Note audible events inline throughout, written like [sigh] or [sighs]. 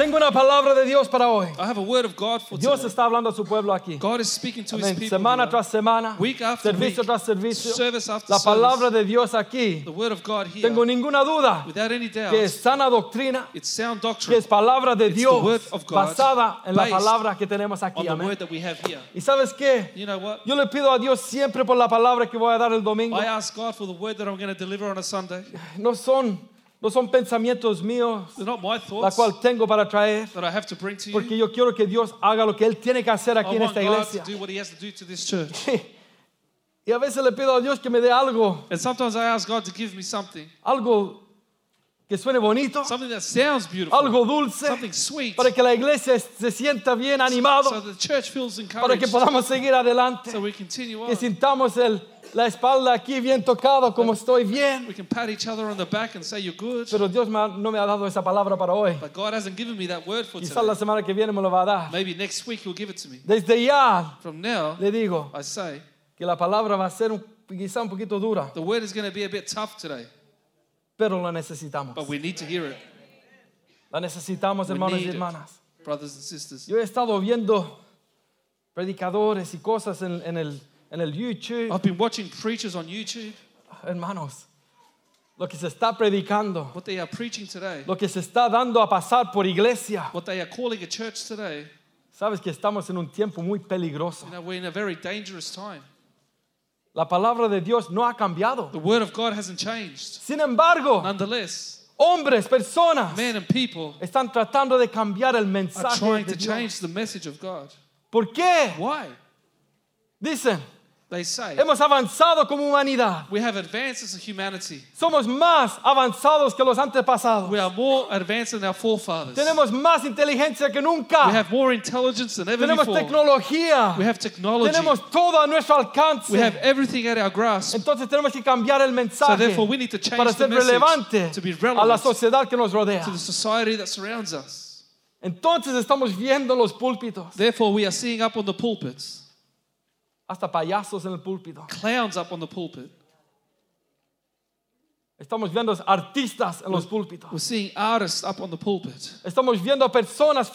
Tengo una palabra de Dios para hoy. I have a word of God for Dios today. está hablando a su pueblo aquí. God is speaking to his people. Semana here. tras semana, Week after servicio week, tras servicio. service after La palabra service. de Dios aquí. The word of God here. Tengo ninguna duda without any doubt. que es sana doctrina, it's sound que es palabra de It's the Dios word of God basada en la based palabra que tenemos aquí. on the Amén. word that we have here. Y sabes qué? You know what? Yo le pido a Dios siempre por la palabra que voy a dar el domingo. I ask God for the word that I'm going to deliver on a Sunday. No son, no son pensamientos míos, la cual tengo para traer, porque yo quiero que Dios haga lo que Él tiene que hacer aquí en esta iglesia. [laughs] Y a veces le pido a Dios que me dé algo, algo que suene bonito, something that sounds beautiful, algo dulce, something sweet, para que la iglesia se sienta bien so animado, the church feels para que encouraged, podamos seguir adelante, so we continue que on. sintamos el, la espalda aquí bien tocado, como estoy bien. We can pat each other on the back and say you're good. Pero Dios no me ha dado esa palabra para hoy. But God hasn't given me that word for Quizás la today. semana que viene me lo va a dar. Maybe next week He'll give it to me. Desde ya From now, le digo I say, que la palabra va a ser un- quizá un poquito dura, the word is going to be a bit tough today, pero la necesitamos. but we need to hear it, La necesitamos, We hermanos y need it. hermanas. brothers and sisters. Yo he estado viendo predicadores y cosas en, en el, en el YouTube. I've been watching preachers on YouTube, Hermanos, lo que se está predicando, what they are preaching today, lo que se está dando a pasar por iglesia. what they are calling a church today. Sabes que estamos en un tiempo muy peligroso. You know, we're in a very dangerous time. La palabra de Dios no ha cambiado. The word of God hasn't changed. Sin embargo, Nonetheless, hombres, personas men and people están tratando de cambiar el are mensaje trying de to Dios. change the message of God. ¿Por qué? Why? Dicen, They say hemos avanzado como humanidad. we have advanced as a humanity. Somos más avanzados que los antepasados. We are more advanced than our forefathers. Tenemos más inteligencia que We nunca. have more intelligence than ever Tenemos before. tecnología. We have technology. Tenemos todo a nuestro alcance. We have everything at our grasp. Entonces tenemos que cambiar el So mensaje therefore, we need to change para the ser message relevante to be a la relevant sociedad que nos rodea. to the society that surrounds us. Entonces estamos viendo los púlpitos, Therefore, we are seeing up on the pulpits, hasta payasos en el púlpito. clowns up on the pulpit. Estamos viendo artistas en los púlpitos. We're seeing artists up on the pulpit. Estamos viendo personas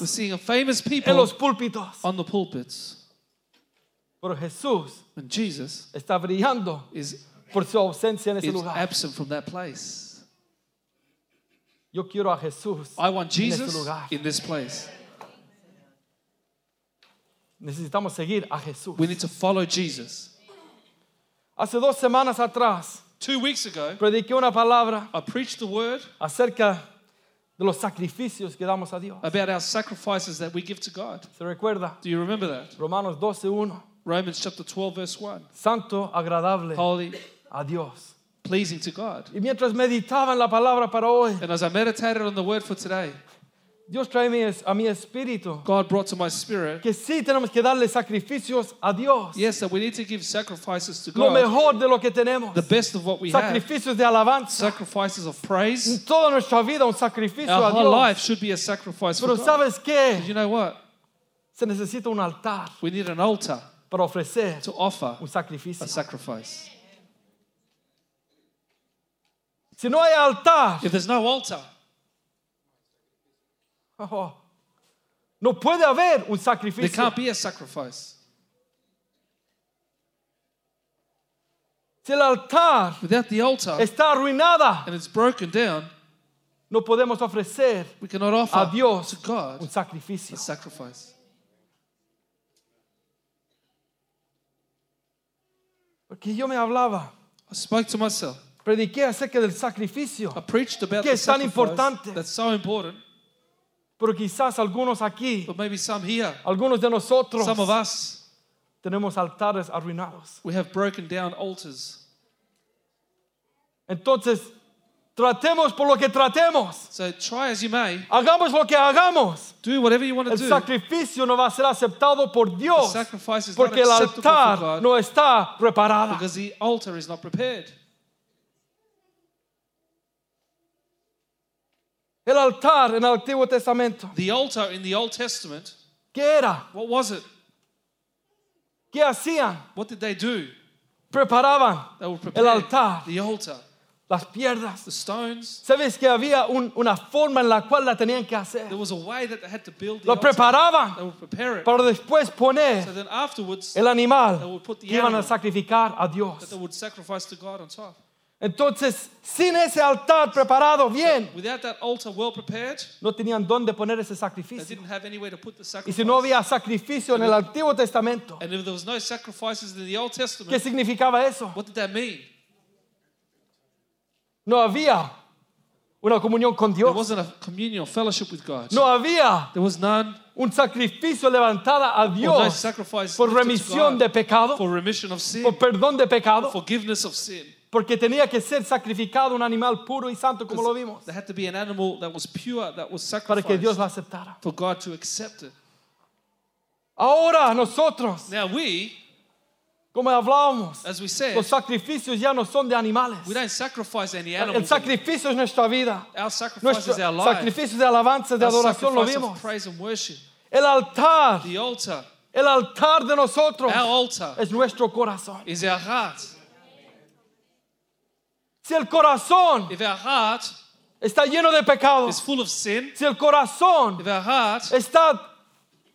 We're seeing famous en people los púlpitos. on the pulpits. Pero Jesús Jesus está brillando is, por su ausencia en ese is lugar. absent from that place. Yo quiero a Jesús I want en ese Jesus lugar. in this place. Necesitamos seguir a Jesús. We need to follow Jesus. Hace dos semanas atrás Two weeks ago, prediqué una palabra I preached the word acerca de los sacrificios que damos a Dios. about our sacrifices that we give to God. ¿Se recuerda? Do you remember that? Romanos 12:1. Romans chapter 12, verse 1. Santo, agradable Holy, a Dios. pleasing to God. Y mientras meditaba en la palabra para hoy, And as I meditated on the word for today, Dios trae a mi espíritu God brought to my spirit, que sí tenemos que darle sacrificios a Dios. yes, that we need to give sacrifices to Lo God, mejor de lo que tenemos. the best of what we have, Sacrificios de alabanza. sacrifices of praise. Toda nuestra vida un sacrificio Our a whole Dios. life should be a sacrifice for Pero God. ¿sabes qué? You know what? Se necesita un altar We need an altar para ofrecer to offer un sacrificio. a sacrifice. Si no hay altar, If there's no altar, oh, no puede haber un there sacrificio. can't be a sacrifice. Si el altar Without the altar está arruinada, and it's broken down, no podemos ofrecer we cannot a offer Dios to God un sacrificio. a sacrifice. Porque yo me hablaba, I spoke to myself. prediqué acerca del sacrificio, I preached about Que the es tan importante. that's so important, pero quizás algunos aquí, but maybe some here, algunos de nosotros, some of us, tenemos altares arruinados. we have broken down altars. Entonces, tratemos por lo que tratemos, So try as you may, hagamos lo que hagamos, do whatever you want to el do. sacrificio no va a ser aceptado por The Dios sacrifice is not porque el acceptable for altar God no está preparado. because the altar is not prepared. El altar en el Antiguo Testamento, The altar in the Old Testament, ¿qué era? what was it? ¿Qué hacían? What did they do? Preparaban They would el altar, the altar, las piedras. the stones. ¿Sabes que había un- una forma en la cual la tenían que hacer? There was a way that they had to build the Lo altar. They preparaban would prepare it. para después poner So then afterwards, el animal They would put the que iban a sacrificar a that Dios. they would sacrifice to God on top. Entonces, sin ese altar preparado bien, Without that altar well prepared, no tenían dónde poner ese they sacrificio. didn't have anywhere to put the Y sacrifice. si no había sacrificio en el Antiguo Testamento, and if there was no sacrifices in the Old ¿qué Testament, significaba eso? what did that mean? No había una comunión con There Dios. wasn't a communion or fellowship with God. No había There was none un sacrificio levantada a or no Dios sacrifice por lifted to remisión God de pecado, for remission of sin, por perdón de pecado, forgiveness of sin. Porque tenía que ser sacrificado un animal puro y santo como lo vimos, There had to be an animal that was pure, that was para que Dios sacrificed la aceptara. for God to accept it. Ahora nosotros, Now we, como hablábamos, as we said, los sacrificios ya no son de animales. we don't sacrifice any El animals. sacrificio es nuestra vida. Our sacrifice Nuestro is our life. sacrificio de alabanza, de Our adoración lo of vimos. praise and worship. El altar, The altar, el altar de nosotros our altar, es nuestro corazón. is our heart. Si el corazón If our heart está lleno de pecado, is full of sin, si el corazón if our heart está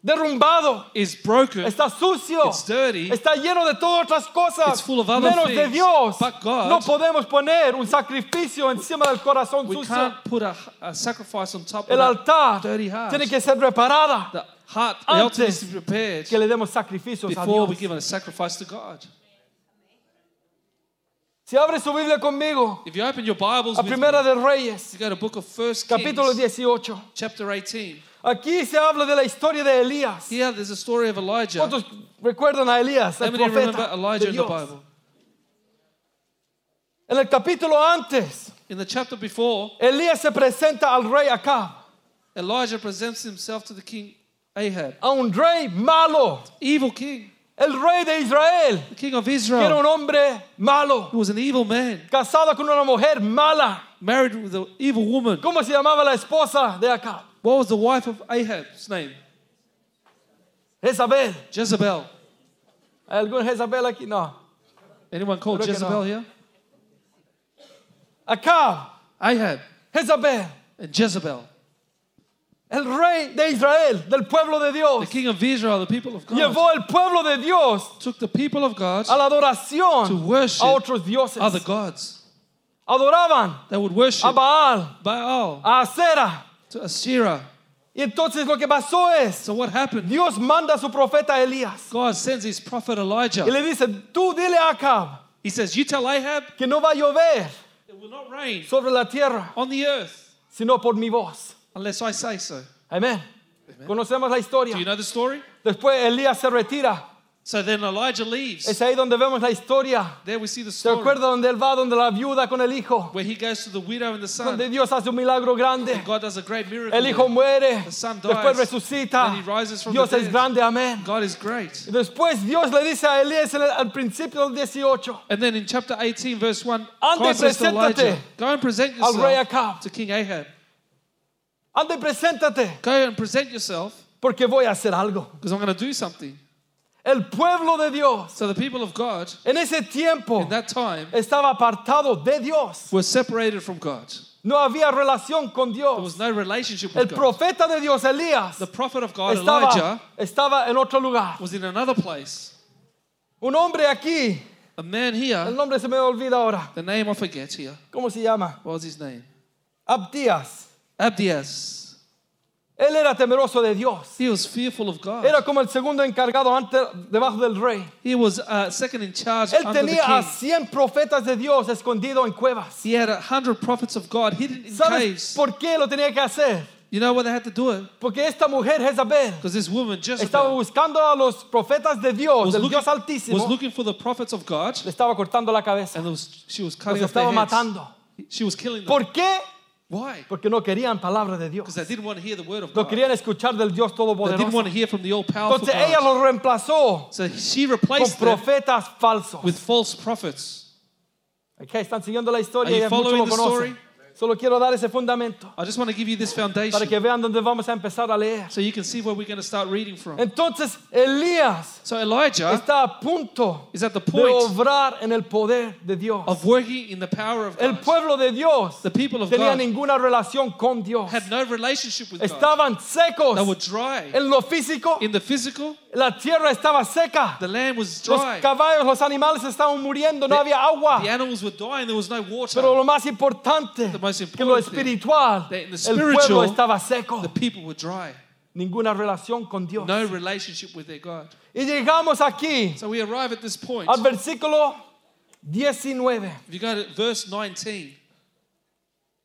derrumbado, is broken, está sucio, it's dirty, está lleno de todas otras cosas, It's full of other menos de Dios, but God. no podemos poner un sacrificio encima del corazón we sucio. can't put a, a sacrifice on top El of altar dirty heart. tiene que ser preparada The heart, the Antes que le demos sacrificios a Dios. we give a sacrifice to God. Si abre su Biblia conmigo, If you open your Bibles a with me, Primera de Reyes, you go to book of First capítulo Kings, 18. chapter 18. Aquí se habla de la historia de Elías. Here there's a story of Elijah. ¿Cuántos recuerdan a Elías, How el many remember profeta Elijah de in the Dios? Bible? En el capítulo antes, In the chapter before, Elías se presenta al rey Acab, Elijah presents himself to the king Ahab, a un rey malo, evil king, el rey de Israel, the king of que era Israel, un hombre malo, who was an evil man, casado con una mujer mala. married with an evil woman. ¿Cómo se llamaba la esposa de Acab? What was the wife of Ahab's name? Jezabel. Jezebel. ¿Hay algún Jezabel aquí? No. Anyone called Creo Jezebel no. here? Acab, Ahab Jezabel, and Jezebel. El rey de Israel, del pueblo de The Dios, king of Israel, the people of God, llevó el pueblo de Dios took the people of God a la adoración to worship a otros dioses. other gods. Adoraban They would a worship Baal, Baal a Acera. to Asherah. Y entonces lo que pasó es, So what happened? Dios manda a su profeta Elías God sends his prophet y Elijah. le dice, tú dile a Acab He says, You tell Ahab que no va a llover it will not rain sobre la tierra, on the earth sino por mi voz. Unless I say so. Amén. Conocemos la historia. Do you know the story? Después Elías se retira. So then Elijah leaves. Es ahí donde vemos la historia. There we see the ¿Se story acuerda donde él va, donde la viuda con el hijo? where he goes to the widow and the son. Donde Dios hace un milagro grande. God does a great miracle. El hijo muere, The son dies. después dies, resucita. then he rises from Dios the es dead. grande, amén. God is great. Y después Dios le dice a Elías en el- al principio del 18, And then in chapter 18, verse 1, Ande, God says to preséntate Elijah, Go and present al rey yourself Acab. to King Ahab. Ande y preséntate, Go and present yourself porque voy a hacer algo. because I'm going to do something. El pueblo de Dios So the people of God en ese tiempo in that time estaba apartado de Dios. were separated from God. No había relación con There Dios. was no relationship El with God. profeta de Dios, Elías, The prophet of God, estaba, Elijah, estaba en otro lugar. was in another place. Un hombre aquí, A man el here, nombre se me olvida ahora. the name I forget here. ¿Cómo se llama? What was his name? Abdías. Abdias. Él era temeroso de Dios. He was fearful of God. Era como el segundo encargado antes, debajo del rey. He was uh, second in charge Él under the tenía a king. 100 profetas de Dios escondidos en cuevas. He had a hundred prophets of God hidden in ¿Sabes caves. por qué lo tenía que hacer? You know why they had to do it? Porque esta mujer, Jezabel, Because this woman, estaba Jezebel, buscando a los profetas de Dios, was del looking, Dios Altísimo, was looking for the prophets of God le estaba cortando la cabeza, and was, she was los cutting off their estaba heads. matando. She was killing them. ¿Por qué? Why? Porque no querían palabra de Dios. Because they didn't want to hear the word of No God. querían escuchar del Dios They didn't want Todopoderoso. to hear from the all-powerful Entonces ella God. los reemplazó So she con replaced them profetas falsos. with false prophets. Ok, ¿Están siguiendo la historia? Are you Ya muchos following lo the conocen. story? Solo quiero dar ese fundamento I just want to give you this para foundation que vean dónde vamos a empezar a leer. so you can see where we're going to start reading from. Entonces Elías So Elijah está a punto is at the de point obrar en el poder de Dios. of working in the power of El God. pueblo de Dios The people of tenía God ninguna relación con Dios. had no relationship with God. Estaban secos They were dry. en lo físico. In the physical, La tierra estaba seca. the land was Los dry. caballos, los animales estaban muriendo. No había agua. The animals were dying. There was no water. Pero lo más importante The most que lo important thing, espiritual, the el pueblo spiritual, estaba seco. The people were dry. Ninguna relación con Dios. No relationship with their God. Y llegamos aquí So we arrive at this point. al versículo 19 If you go to verse 19,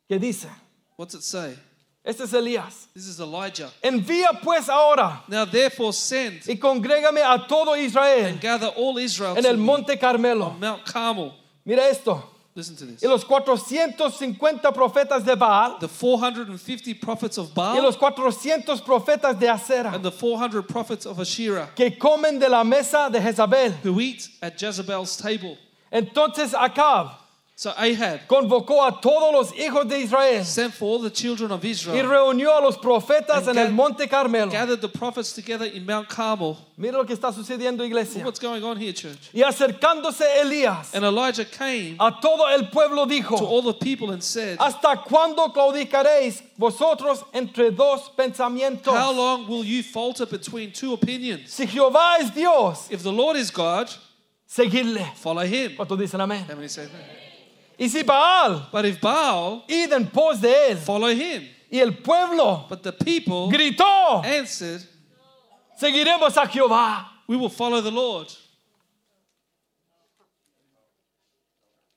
que dice, what's it say? Este es Elías. This is Elijah. Envía pues ahora Now therefore send y congrégame a todo Israel and gather all Israel en el monte Carmelo. on Mount Carmel. Mira esto. Listen to this. Y los 450 profetas de Baal The 450 prophets of y Baal los 400 profetas de Acera and the 400 prophets of Asherah que comen de la mesa de Jezabel. who eat at Jezebel's table. Entonces Acab So Ahab convocó a todos los hijos de Israel sent for all the children of y Israel, reunió a los profetas en el monte Carmelo. gathered the prophets together in Mount Carmel. Mira lo que está sucediendo, iglesia. What's going on here, church? Y acercándose Elías And Elijah came a todo el pueblo to dijo, all the people and said, ¿hasta cuándo claudicaréis vosotros entre dos How pensamientos? long will you falter between two opinions? Si Jehová es Dios, If the Lord is God, seguidle. follow him. ¿Cuántos dicen amén? How many say that? Y si Baal, But if Baal, id en pos de él. follow him. Y el pueblo But the people gritó, answered, seguiremos a Jehová. We will follow the Lord.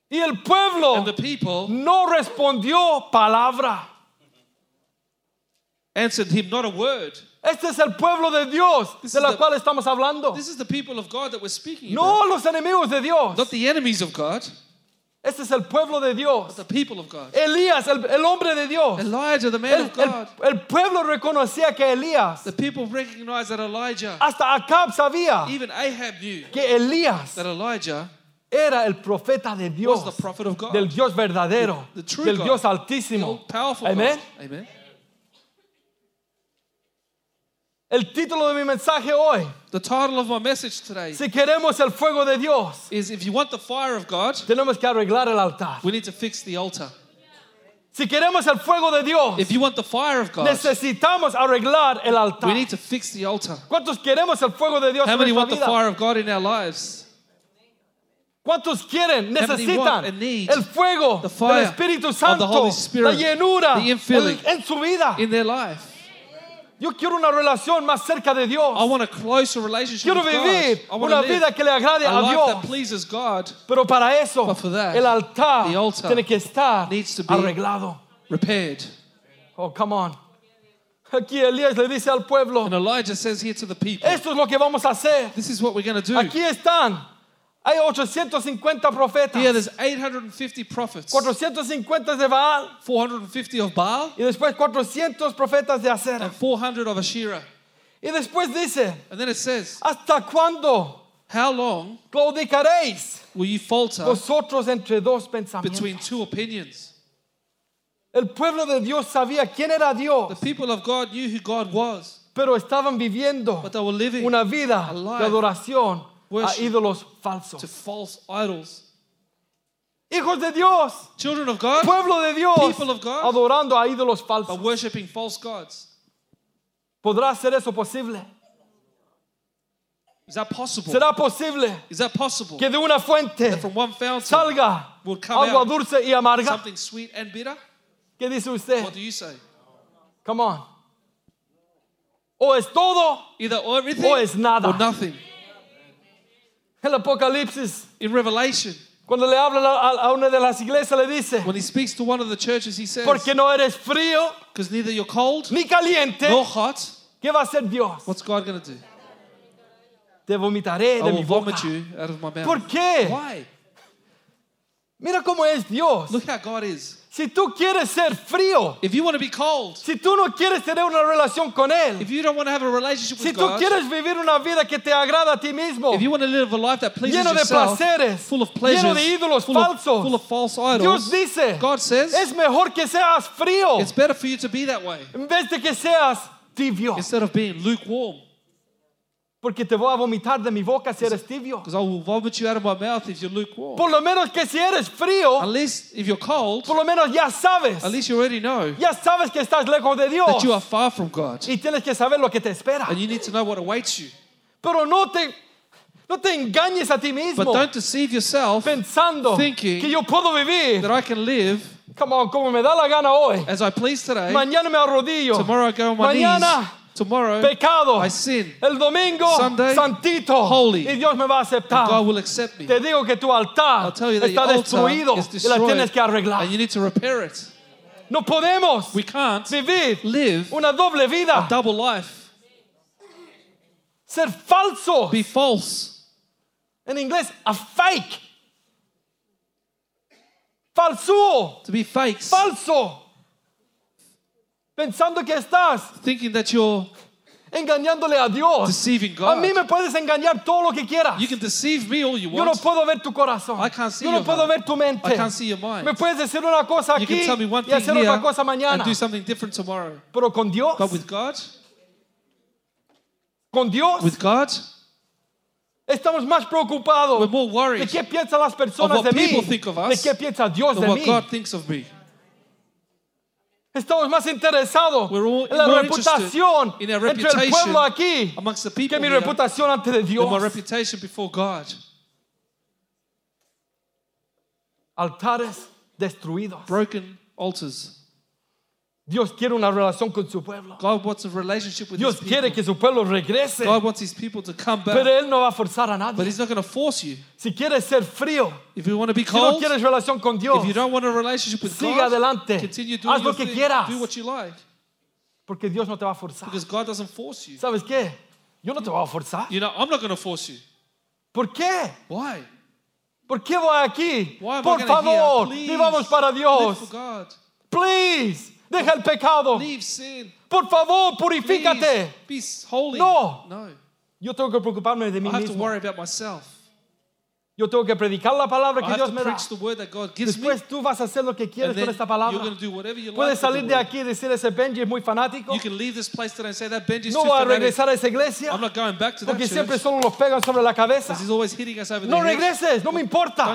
Y el pueblo And the people no respondió palabra. answered him not a word. Este es el pueblo de Dios This de is la the- cual estamos hablando. This is the people of God that we're speaking No about. los enemigos de Dios. Not the enemies of God, Este es el pueblo de Dios. Elías, el, el hombre de Dios. Elijah, the man El, of God. el- el pueblo reconocía que Elías, The people recognized that Elijah, hasta Acab sabía even Ahab knew que Elías that Elijah era el profeta de Dios, was the prophet of God. del Dios verdadero, The- the true del God. Dios altísimo. all-powerful Amen. God. Amen. El título de mi mensaje hoy, The title of my message today si queremos el fuego de Dios, is If you want the fire of God, tenemos que arreglar el altar. we need to fix the altar. Si queremos el fuego de Dios, If you want the fire of God, necesitamos arreglar el altar. we need to fix the altar. ¿Cuántos queremos el fuego de Dios How en many want the vida? fire of God in our lives? ¿Cuántos quieren, necesitan el fuego the fire del Espíritu of the Santo, Holy Spirit, la llenura the infilling en, en su vida? In their life. Yo quiero una relación más cerca de Dios. I want a closer relationship Quiero with vivir God. I want una to live vida que le agrade a a life Dios. that pleases God, Pero para eso, But for that, el altar, the altar tiene que estar needs to be- arreglado. repaired. Oh, come on. Aquí Elías le dice al pueblo, And Elijah says here to the people, esto es lo que vamos a hacer. This is what we're going to do. Aquí están. Hay 850 profetas. Here there's 850 prophets, 450 de Baal 450 of Baal, y después 400 profetas de Acera. and 400 of Asherah. Y después dice, And then it says, ¿hasta cuándo How long claudicaréis will you falter vosotros entre dos pensamientos? between two opinions? El pueblo de Dios sabía quién era The Dios, people of God knew who God was, pero estaban viviendo but they were living una vida a de adoración a ídolos to falsos. false idols. Hijos de Dios, Children of God pueblo de Dios, People of God. adorando a ídolos falsos. worshipping false gods. ¿Podrá ser eso posible? Is that possible? ¿Será posible Is that possible? que de una fuente That from one fountain salga will come agua out dulce y amarga? something sweet and bitter? ¿Qué dice usted? What do you say? Come on. O es todo Either everything o es nada. or nothing. El Apocalipsis, In Revelation, cuando le habla a una de las iglesias, le dice, when he speaks to one of the churches, he says, porque no eres frío Because neither you're cold ni caliente, nor hot, ¿qué va a hacer Dios? what's God going to do? Te vomitaré I de will mi boca. vomit you out of my mouth. ¿Por qué? Why? Mira cómo es Dios. Look how God is. Si tú quieres ser frío, If you want to be cold, si tú no quieres tener una relación con Él, if you don't want to have a relationship si with tú God, quieres vivir una vida que te agrada a ti mismo, if you want to live a life that pleases lleno de yourself, placeres, full of pleasures, lleno de ídolos full, of, falsos, full of false Dios idols, dice, God says es mejor que seas frío it's better for you to be that way en vez de que seas tibio, instead of being lukewarm. Porque te voy a vomitar de mi boca si eres tibio. Because I will vomit you out of my mouth if you're lukewarm. Por lo menos que si eres frío, At least if you're cold, por lo menos ya sabes, at least you already know ya sabes que estás lejos de Dios that you are far from God. y tienes que saber lo que te espera. And you need to know what awaits you. Pero no te, no te engañes a ti mismo But don't deceive yourself pensando thinking que yo puedo vivir that I can live come on, como me da la gana hoy. as I please today. Mañana me arrodillo. Tomorrow I go on my Mañana knees. Tomorrow pecado. I sin. El domingo Sunday, santito. holy. Y Dios me va a aceptar. God will accept me. Te digo que tu altar I'll tell you that está your destruido altar is y la tienes destroyed que arreglar. and you need to repair it. No podemos We can't vivir live una doble vida. a double life. Ser falso. Be false. En inglés, a fake. Falso. To be fakes. Falso. Pensando que estás Thinking that you're engañándole a Dios. deceiving A God. mí me puedes engañar todo lo que quieras. You can deceive me all you Yo no want. puedo ver tu corazón. I can't see Yo no your puedo heart. ver tu mente. I can't see your mind. Me puedes decir una cosa You aquí can tell me one y thing hacer here otra cosa and mañana. do something different tomorrow. Pero con Dios, But with God, con Dios, with God, estamos más preocupados we're more de worried qué piensan las personas what de mí, think of de us qué piensa Dios de than what mí. God thinks of me. Estamos más interesados en la reputación entre el pueblo aquí que mi reputación ante de Dios. reputation before God. Altares destruidos. Broken altars. Dios quiere una relación con su pueblo. God wants a relationship with Dios his quiere que su pueblo regrese. God wants his people to come Pero back. Él no va a forzar a But nadie. he's not going to force you. Si quieres ser frío, If you want to be si no cold, quieres relación con Dios, if you don't want a relationship with sigue God, adelante. continue doing Haz lo que thing. quieras. Do what you like. Porque Dios no te va a forzar. Because God doesn't force you. ¿Sabes qué? Yo no te voy a forzar. You know, I'm not going to force you. ¿Por qué? Why? ¿Por qué voy aquí? Why am Por I favor, Please, vivamos para live Dios. for God. Please, deja el pecado. Leave sin. Por favor, Please, purifícate. be holy. No. No. Yo tengo que preocuparme de mí I have to mismo. worry about myself. Yo tengo que predicar la palabra I que Dios me da. me. Después tú vas a hacer lo que quieres con esta palabra. Puedes salir de aquí y decir ese Benji es muy fanático. No voy a regresar a esa iglesia porque siempre solo los pegan sobre la cabeza. No regreses, no me importa.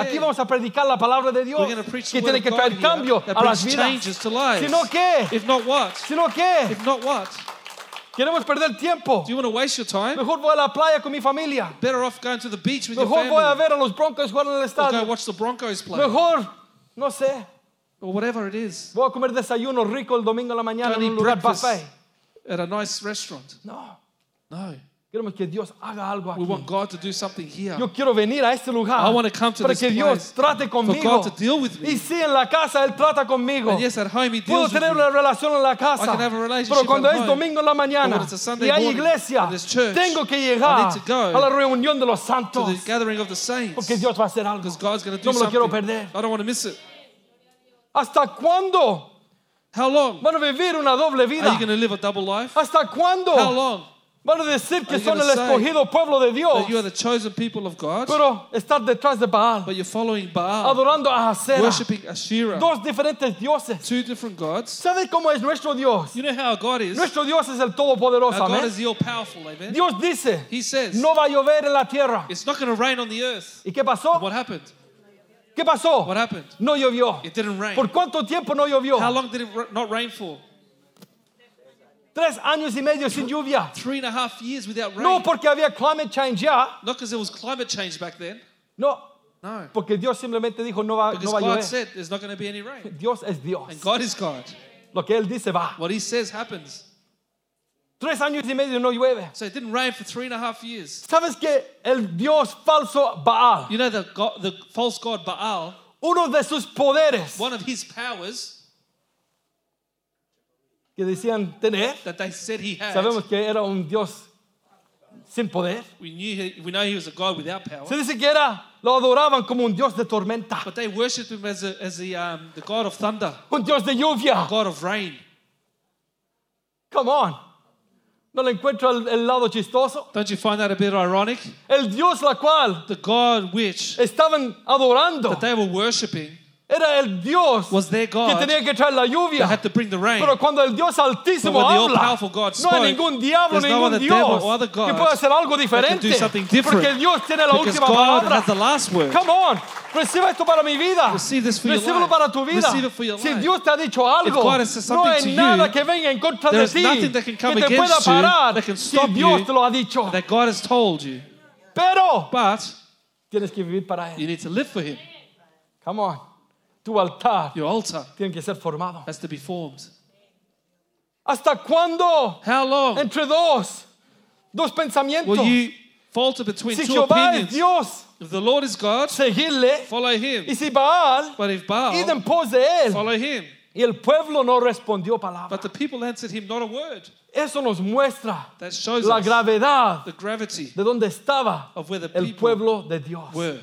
Aquí vamos a predicar la palabra de Dios que tiene que traer cambio a las vidas. Si no, ¿qué? Si no, ¿qué? Queremos perder tiempo. Do you want to waste your time? Mejor voy a la playa con mi familia. Better off going to the beach with your Mejor voy a family. ver a los Broncos jugar en el Or go estadio. watch the Broncos play. Mejor, no sé, Or whatever it is. voy a comer desayuno rico el domingo en la mañana en un eat lugar breakfast buffet. at a nice restaurant. No, No. Queremos que Dios haga algo We want aquí. God to do something here. Yo quiero venir a este lugar I want to come to para this que Dios place trate for conmigo. God to deal with Y me. sí, en la casa Él trata conmigo. And yes, at home He Puedo deals with tener me. una relación en la casa. I can have a relationship Pero cuando at es home. domingo en la But mañana when it's a Sunday y hay morning iglesia, and there's church, tengo que I llegar need to go a la reunión de los To santos. the gathering of the saints. Porque Dios va a hacer algo. Because God's going to do No me lo quiero something. perder. I don't want to miss it. ¿Hasta cuándo How long van a vivir una doble are vida? you going to live a double life? ¿Hasta cuándo How long van a decir que son el escogido pueblo de Dios? that you are the chosen people of God, Pero estar detrás de Baal, but you're following Baal, adorando a Acera, worshipping Asherah, dos diferentes dioses. two different gods? ¿Sabes cómo es nuestro Dios? You know how God is? Nuestro Dios es el Todopoderoso. Our God is the all-powerful, amen? Dios dice, He says, no va a llover en la tierra. it's not going to rain on the earth. ¿Y qué pasó? What happened? ¿Qué pasó? What happened? No llovió. It didn't rain. ¿Por cuánto tiempo no llovió? How long did it not rain for? Tres años y medio sin lluvia. Three and a half years without rain. No porque había climate change ya. Not because there was climate change back then. No, No. porque Dios simplemente dijo no va, Because no va a God llover. said there's not going to be any rain. Dios es Dios. And God is God. Lo que Él dice va. What He says happens. Tres años y medio no llueve. So it didn't rain for three and a half years. ¿Sabes que el Dios falso Baal, You know the God, the false god Baal, uno de sus poderes one of his powers que decían tener, that they said he had. sabemos que era un Dios sin poder. We knew he, we know he was a God without power. Se dice que era, lo adoraban como un Dios de tormenta, But they worshipped him as, a, as the, um, the God of thunder, un Dios de lluvia. God of rain. Come on. ¿No le encuentro el, el lado chistoso? Don't you find that a bit ironic? El Dios la cual The God which estaban adorando that they were worshipping era el Dios was their que God tenía que traer la that lluvia. had to bring the rain. Pero cuando el Dios But Altísimo habla, God no hay spoke, ningún diablo, no ningún Dios que pueda hacer algo that diferente. Porque Dios tiene la última palabra. has the last word. Come on, recibe esto para mi vida. Recíbelo para tu vida. Si. Dios te ha dicho algo, no hay nada que venga en contra de ti that que te pueda parar that si Dios te lo ha dicho. That God has told you. Pero But tienes que vivir para Él. you need to live for him. Come on. Tu altar Your altar tiene que ser formado. has to be formed. ¿Hasta cuándo? How long Entre dos. Dos pensamientos. will you falter between si two Jehová es opinions? Dios, If the Lord is God, seguirle. follow him. Y si Baal, But if Baal, en pos de él. follow him. Y el pueblo no respondió palabra. But the people answered him not a word. Eso nos muestra That shows la us gravedad the gravity de donde estaba of where the el people pueblo de Dios. were.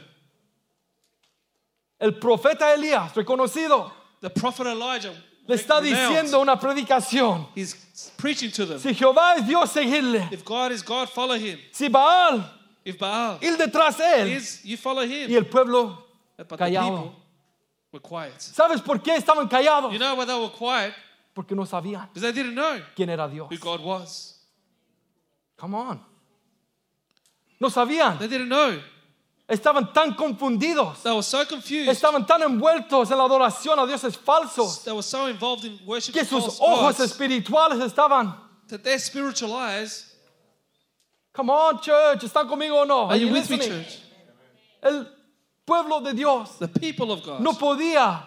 El profeta Elías, reconocido, The prophet Elijah le está diciendo una predicación. he's preaching to them. Si Jehová es Dios, seguirle. If God is God, follow him. Si Baal, If Baal ir detrás de él. is, you follow Y him. el pueblo, But callado. were quiet. ¿sabes por qué estaban callados? You know why they were quiet? Porque no sabían they didn't know quién era Dios. who God was. Come on. No sabían. They didn't know. Estaban tan confundidos. They were so confused. Estaban tan envueltos en la adoración a dioses falsos They were so involved in worship que sus ojos espirituales estaban. that their spiritual eyes. Come on, church, ¿están conmigo o no? Are you you with me, church? El pueblo de Dios The people of God no podía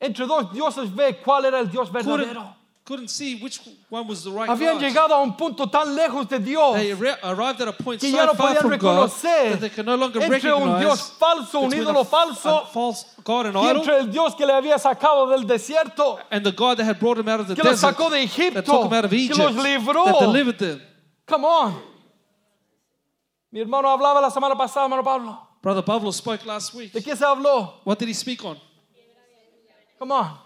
entre dos dioses ver cuál era el Dios verdadero. Couldn't see which one was the right Habían God. llegado a un punto tan lejos de Dios They arri- arrived at a point que so ya no far podían from God reconocer that they can no longer entre un recognize Dios falso, un between ídolo falso, a false God and y idol entre el Dios que le había sacado del desierto, and the God that had brought them out of the que los desert, sacó de that took Egipto, them out of que Egypt, los libró. that delivered them. Come on. Mi hermano hablaba la semana pasada, hermano Pablo. Brother Pablo spoke last week. ¿De qué se habló? What did he speak on? Come on.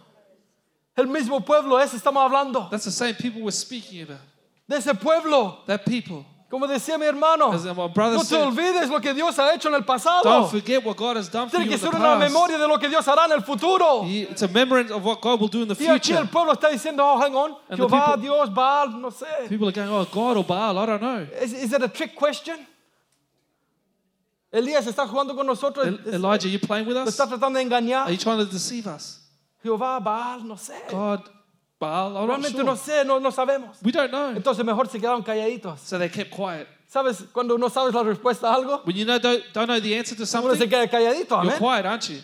El mismo pueblo ese estamos hablando. That's the same people we're speaking about. De ese pueblo. That people. Como decía mi hermano. No te olvides lo que Dios ha hecho en el pasado. Tiene que ser una memoria de lo que Dios hará en el futuro. Y aquí el pueblo está diciendo, oh, hang on, Jehová, people- Dios, Baal, no sé. People are going, oh, God or Baal, I don't know. Is, is it a trick question? Elías está jugando con nosotros. Elijah, you playing with us? está tratando de engañar. Are you trying to deceive us? Jehová, Baal, no sé. God, Baal, I'm not Realmente no sure. sé, no, no sabemos. We don't know. Entonces mejor se quedaron calladitos. So they kept quiet. ¿Sabes? Cuando no sabes la respuesta a algo, When you know don't, don't know the answer to uno se queda calladito, you're amén. quiet, aren't you?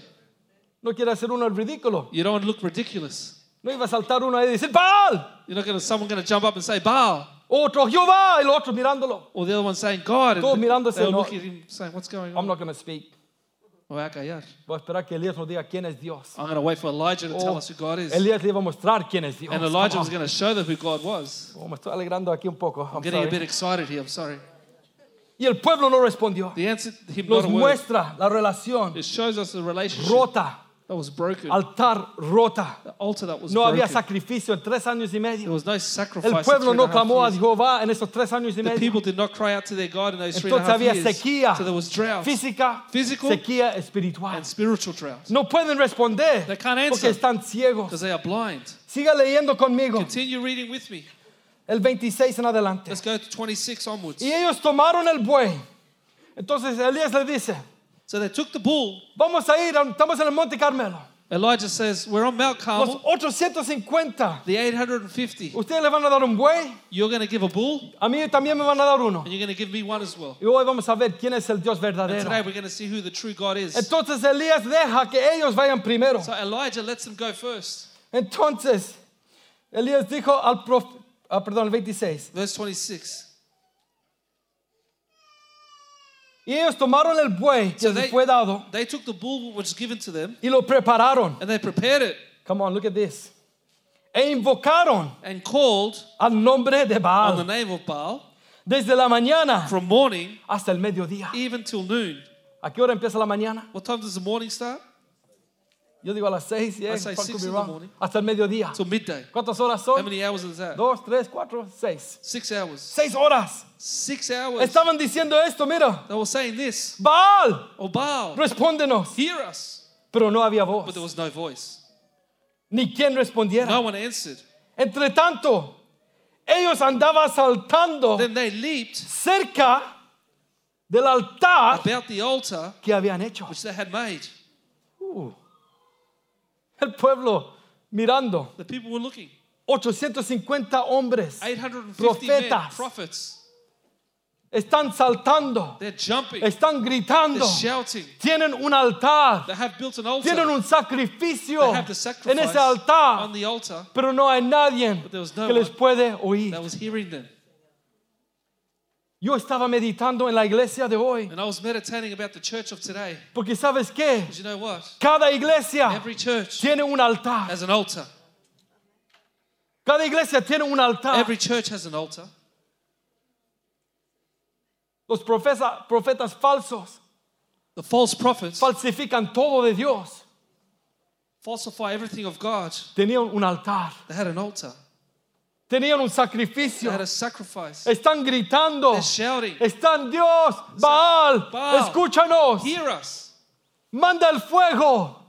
No quiere hacer uno el ridículo. You don't want to look ridiculous. No iba a saltar uno ahí y decir, Baal, You're not going to someone going to jump up and say Baal, otro Jehová, y el otro mirándolo. or the other one saying God, Todos and mirándose, they'll no. look at him saying, "What's going I'm on?" not going to speak. Oh, voy a callar. Voy a esperar que Elías nos diga quién es Dios. I'm going to wait for Elijah to tell Oh, us who God is. Elías le iba a mostrar quién es Dios. And Elijah was going to show them who God was. Oh, me estoy alegrando aquí un poco. I'm I'm getting a sorry. bit excited here. I'm sorry. Y el pueblo no respondió. The answer, him Nos not a word. muestra la relación It shows us the relationship rota, that was broken. altar rota. The altar that was No había broken. sacrificio en tres años y There medio. was no sacrifice. El pueblo no clamó a. Jehová en esos tres años y The medio. people did not cry out to their God in those three and a half había years. sequía So there was drought física, Physical sequía espiritual. and spiritual drought No pueden responder They can't porque answer. están ciegos. because they are blind. Siga leyendo conmigo Continue reading with me. el 26 en adelante. Let's go to 26 onwards. Y ellos tomaron el buey. Entonces Elías le dice, So they took the bull. vamos a ir, estamos en el Monte Carmelo. Elijah says, We're on Mount Los Carmel, 850, the 850. ustedes le van a dar un buey, You're going to give a bull, a mí también me van a dar uno. and you're going to give me one as well. Y hoy vamos a ver quién es el Dios And today we're going to see who the true God is. Entonces Elías deja que ellos vayan primero. So Elijah lets them go first. Entonces Elías dijo al profeta, ah, perdón, 26. Verse 26. Y ellos tomaron el buey que So les they- fue dado They took the bull which was given to them, y lo prepararon. and they prepared it Come on, look at this. E invocaron and called al nombre de on the Baal. name of Baal. Desde la mañana from morning hasta el mediodía. even till noon. ¿A qué hora empieza la mañana? What time does the morning start? Yo digo a las seis, yeah, say six in the morning. hasta el mediodía. Till midday. ¿Cuántas horas How son? many hours is that? Dos, tres, cuatro, seis. Six hours. Seis horas. Six hours. Estaban diciendo esto, mira. They were saying this. Baal, Oh, Baal, respóndenos. hear us. Pero no había voz, But there was no voice. ni quien respondiera. No one answered. Entre tanto, ellos andaban saltando Then they leaped cerca del altar about the altar que habían hecho. which they had made. Uh. El pueblo mirando, The people were looking. 850 hombres 850 men, Profetas. prophets. están saltando, They're jumping. están gritando, They're shouting. tienen un altar, They have built an altar. tienen un sacrificio They have the en ese altar, on the altar pero no hay nadie But there was no que les puede oír. that was hearing them. Yo estaba meditando en la iglesia de hoy, And I was meditating about the church of today. porque sabes qué, you know what? cada iglesia Every church tiene un altar, has an altar. cada iglesia tiene un altar. Every church has an altar. Los profesa- profetas falsos The false prophets falsifican todo de Dios. falsify everything of God. Tenían un altar, They had an altar. Tenían un sacrificio. Están gritando, están Dios, Baal, Baal. escúchanos, Hear us. manda el fuego,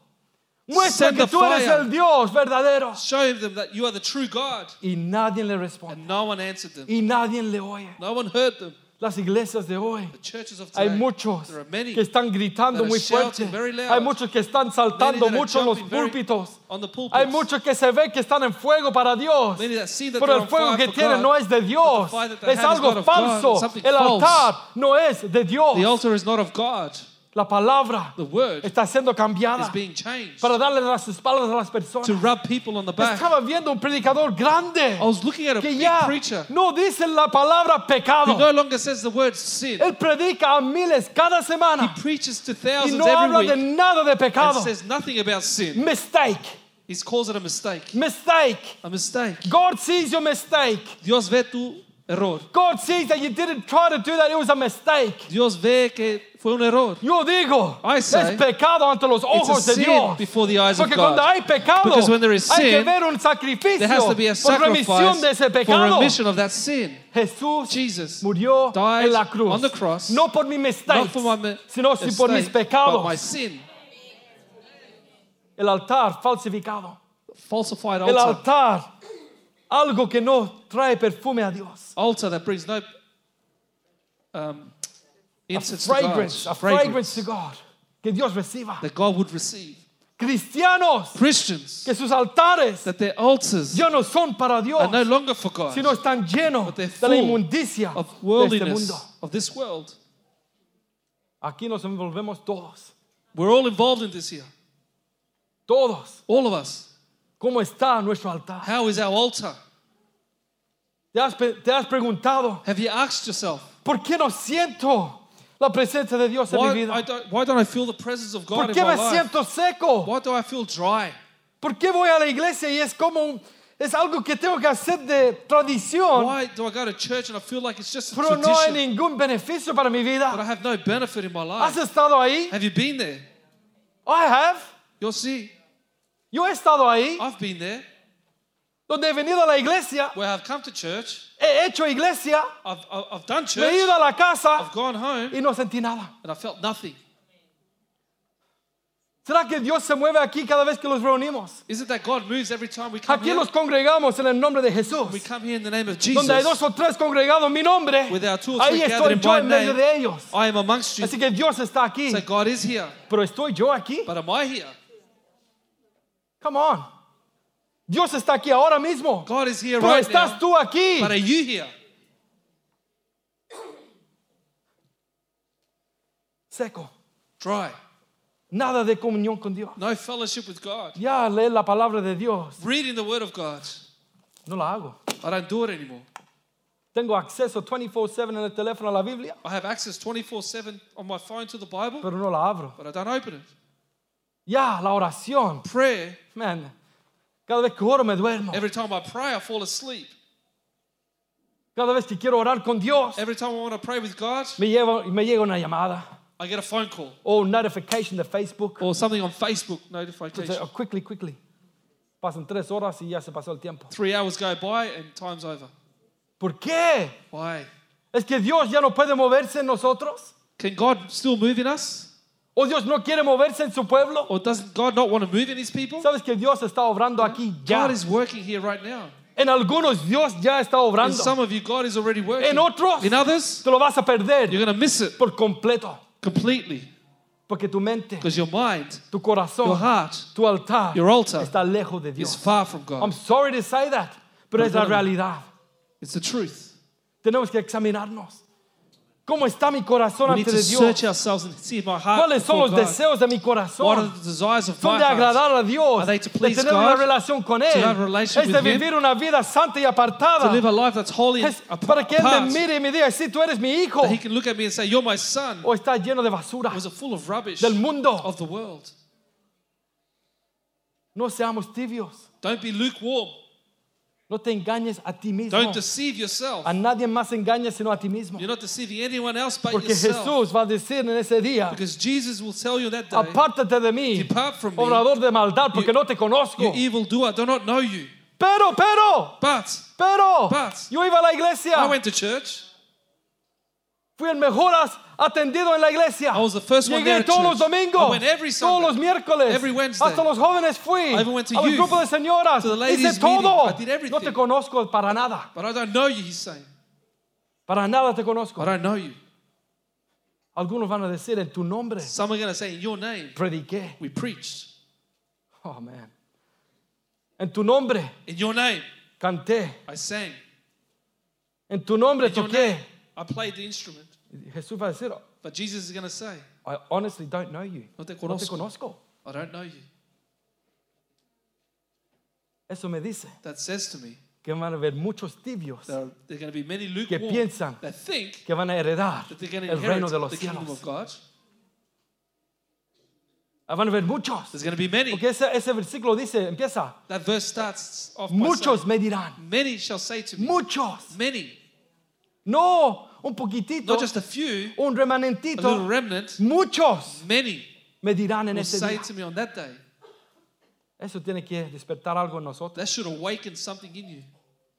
muestra Send que tú eres el Dios verdadero. Show them that you are the true God. Y nadie le responde, And no one answered them. y nadie le oye. No one heard them. Las iglesias de hoy, The churches of hay muchos que están gritando muy fuerte, hay muchos que están saltando mucho en los púlpitos. Hay muchos que se ve que están en fuego para Dios. Pero el fuego que tienen no es de Dios. Es algo falso. El altar no es de Dios. La palabra The word está siendo cambiada is being changed para darle las espaldas a las personas. to rub people on the back. Estaba viendo un predicador grande I was looking at a que ya preacher no dice la palabra who pecado. no longer says the word sin. Él predica a miles cada He semana preaches to y thousands no habla every de week nada de pecado. and says nothing about sin. Mistake, He calls it a mistake. mistake. A mistake. God sees your mistake. Dios ve tu error. God sees that you didn't try to do that. It was a mistake. Dios ve que fue un error. Yo digo, I say, es pecado ante los It's a ojos de sin Dios. before the eyes of Porque cuando God. hay pecado, Because when there is hay que sin, ver un sacrificio There has to be a por remisión sacrifice de ese for remission of that sin. Jesús Jesus murió died en la cruz, on the cross, no por mi mistake, Not for my mi- sino si por mis mistake, pecados. but my sin. El altar falsificado, Falsified el altar. Algo que no trae perfume a Dios. Altar that brings no um, A incense to God. fragrance, a fragrance to God, que Dios reciba. that God would receive. Cristianos, Christians, que sus altares that their altars ya no son para Dios, are no longer for God, sino están llenos But they're de la inmundicia of de este worldliness mundo. of this world. Aquí nos envolvemos todos, We're all involved in this here. todos. All of us. ¿Cómo está nuestro altar? How is our altar? ¿Te has, te has preguntado, Have you asked yourself, ¿por qué no siento la presencia de Dios en mi why, vida? I don't, why don't I feel the presence of God ¿Por in qué my me life? siento seco? Why do I feel dry? ¿Por qué voy a la iglesia y es como un- es algo que tengo que hacer de tradición, Why do I go to church and I feel like it's just a pero no hay tradition, ningún beneficio para mi but I vida? have no benefit in my ¿Has life? estado ahí? Have you been there? I have. You'll see. Yo he estado ahí, I've been there donde he venido a la iglesia, where I've come to church, he hecho iglesia, I've, done me he church, ido a la casa I've gone home, y no sentí nada. and I felt nothing. ¿Será que Dios se mueve aquí cada vez que los reunimos? Is it that God moves every time we come Aquí here? nos congregamos en el nombre de Jesús. We come here in the name of Donde hay dos Jesus. o tres congregados en mi nombre, With our two or ahí three gathered estoy in yo my en medio name, de ellos. I am amongst you. Así que Dios está aquí, So God is here, pero estoy yo aquí. but am I here? Come on. Dios está aquí ahora mismo. God is here Pero right estás now, tú aquí. but are you here? Seco. Dry. Nada de comunión con Dios. No fellowship with God. Ya leer la palabra de Dios. Reading the Word of God. No la hago. I don't do it anymore. Tengo acceso 24/7 en el teléfono a la Biblia, I have access 24 7 on my phone to the Bible, pero no la abro. but I don't open it. Ya la oración. Prayer, Man, cada vez que oro me duermo. every time I pray, I fall asleep. Cada vez que quiero orar con Dios, Every time I want to pray with God, me, lleva, me llega una llamada I get a phone call o un notification de Facebook. or something on Facebook Entonces, notification. oh, quickly, quickly. Pasan tres horas y ya se pasó el tiempo. Three hours go by and time's over. ¿Por qué? Why? ¿Es que Dios ya no puede moverse en nosotros? Can God still move in us? ¿O Dios no quiere moverse en su pueblo? Or does God not want to move in his people? ¿Sabes que Dios está obrando aquí ya? God is working here right now. En algunos Dios ya está In obrando. some of you, God is already working. En otros In others, te lo vas a perder you're going to miss it por completo. completely Porque tu mente, because your mind, tu your corazón, heart tu altar Your altar está lejos de is Dios. far from I'm God. sorry to say that, pero es la realidad. It's the truth. Tenemos que examinarnos. ¿Cómo está mi corazón We need ante to de search Dios? ourselves and see my heart. ¿Cuáles son before los God. deseos de mi What are corazón? the desires of Son my de heart? agradar a Dios, Are they to de please tener una God? relación con Él, have a relationship es de with Him? vivir una vida santa y To apartada. live a life that's holy and Es para que Él me mire y me diga, si tú eres mi hijo, He can look at me and say, You're my son. o está lleno de basura Was it full of rubbish del mundo. of the world? No seamos tibios. Don't be lukewarm. No te engañes a ti mismo. Don't deceive yourself. A nadie más engañes sino a ti mismo. You're not deceiving anyone else but Porque yourself. Jesús va a decir en ese día, Because Jesus will tell you that day, apártate de mí, Depart from me, obrador de maldad, porque you- no te conozco. you evil doer, I do not know you. Pero, pero, But pero, But- yo iba a la iglesia. I went to church. Fui el mejor atendido en la iglesia. I was the first one Llegué there todos los domingos, I went every todos Sunday, los miércoles, every Wednesday. hasta los jóvenes fui, I even went to a los youth, grupos de señoras, to the hice ladies' todo. meeting. I did No everything. te conozco para nada, But I don't know you, he's saying. para nada te conozco. I don't know you. Algunos van a decir en tu nombre Some are going to say, In your name, prediqué. we preached. Oh man. En tu nombre In your name, canté. I sang. En tu nombre In your toqué. name, I played the instrument. Jesús va a decir, But Jesus is going to say, I honestly don't know you. No te No te conozco. conozco. I don't know you. Eso me dice That says to me, que van a haber muchos tibios there are, there are going to be many que lukewarm piensan that think que van a heredar that they're going to el reino inherit de los the kingdom cielos. of God. Van a haber muchos. There's going to be many. Porque ese, ese versículo dice, empieza, That verse starts off by muchos saying, me dirán, Many shall say to me, muchos. many, No, un poquitito, not just a few, un a little remanentito. remnant, Muchos many me dirán en will ese say día. to me on that day. Eso tiene que despertar algo en nosotros. That should awaken something in you.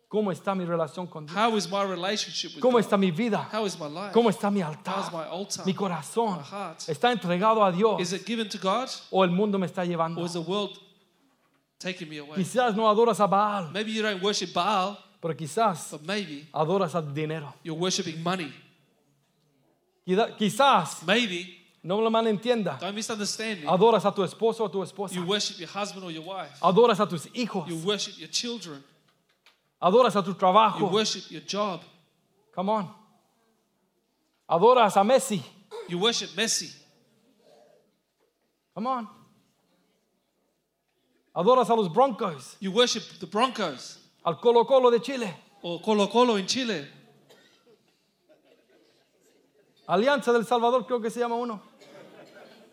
¿Cómo está mi relación con Dios? How is my relationship with ¿Cómo God? está mi vida? How is my life? ¿Cómo está mi How's my altar? Mi corazón My heart. está entregado a Dios Is it given to God o el mundo me está llevando. or is the world taking me away? Quizás no adoras a Baal, Maybe you don't worship Baal, pero quizás but maybe adoras al dinero. you're worshiping money. Quizá- Quizás, Maybe, no me malentienda, don't misunderstand me, adoras a tu esposo o tu esposa. you worship your husband or your wife. Adoras a tus hijos. You worship your children. Adoras a tu You trabajo. worship your job. Come on. Adoras a Messi. You worship Messi. Come on. Adoras a los Broncos, You worship the Broncos al Colo Colo de Chile, or Colo Colo in Chile. Alianza del Salvador, creo que se llama uno.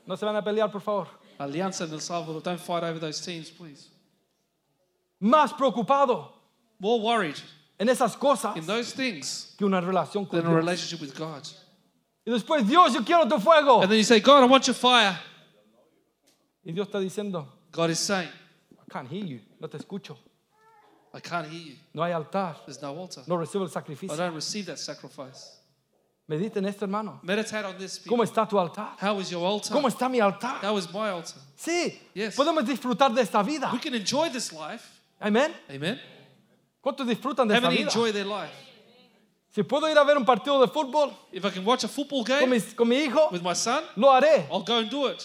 No se van a pelear, por favor. Alianza and El Salvador. Don't fight over those teams, please. Más preocupado More worried en esas cosas in those things que una relación con than a Dios. relationship with God. Y después, Dios, yo quiero tu fuego. And then you say, God, I want your fire. Y Dios está diciendo, God is saying, I can't hear you, no te escucho. I can't hear you. No hay altar, There's no altar. no recibo el I sacrificio. don't receive that sacrifice. Medita en esto, hermano. Meditate on this. ¿Cómo está tu altar? How is your altar? ¿Cómo está mi altar? How is my altar? Sí, Yes. podemos disfrutar de esta vida. We can enjoy this life. Amén. Amen. ¿Cuántos disfrutan de How esta many vida? enjoy their life? Si puedo ir a ver un partido de fútbol If I can watch a football con, game mis- con mi hijo, with my son, lo haré. I'll go and do it.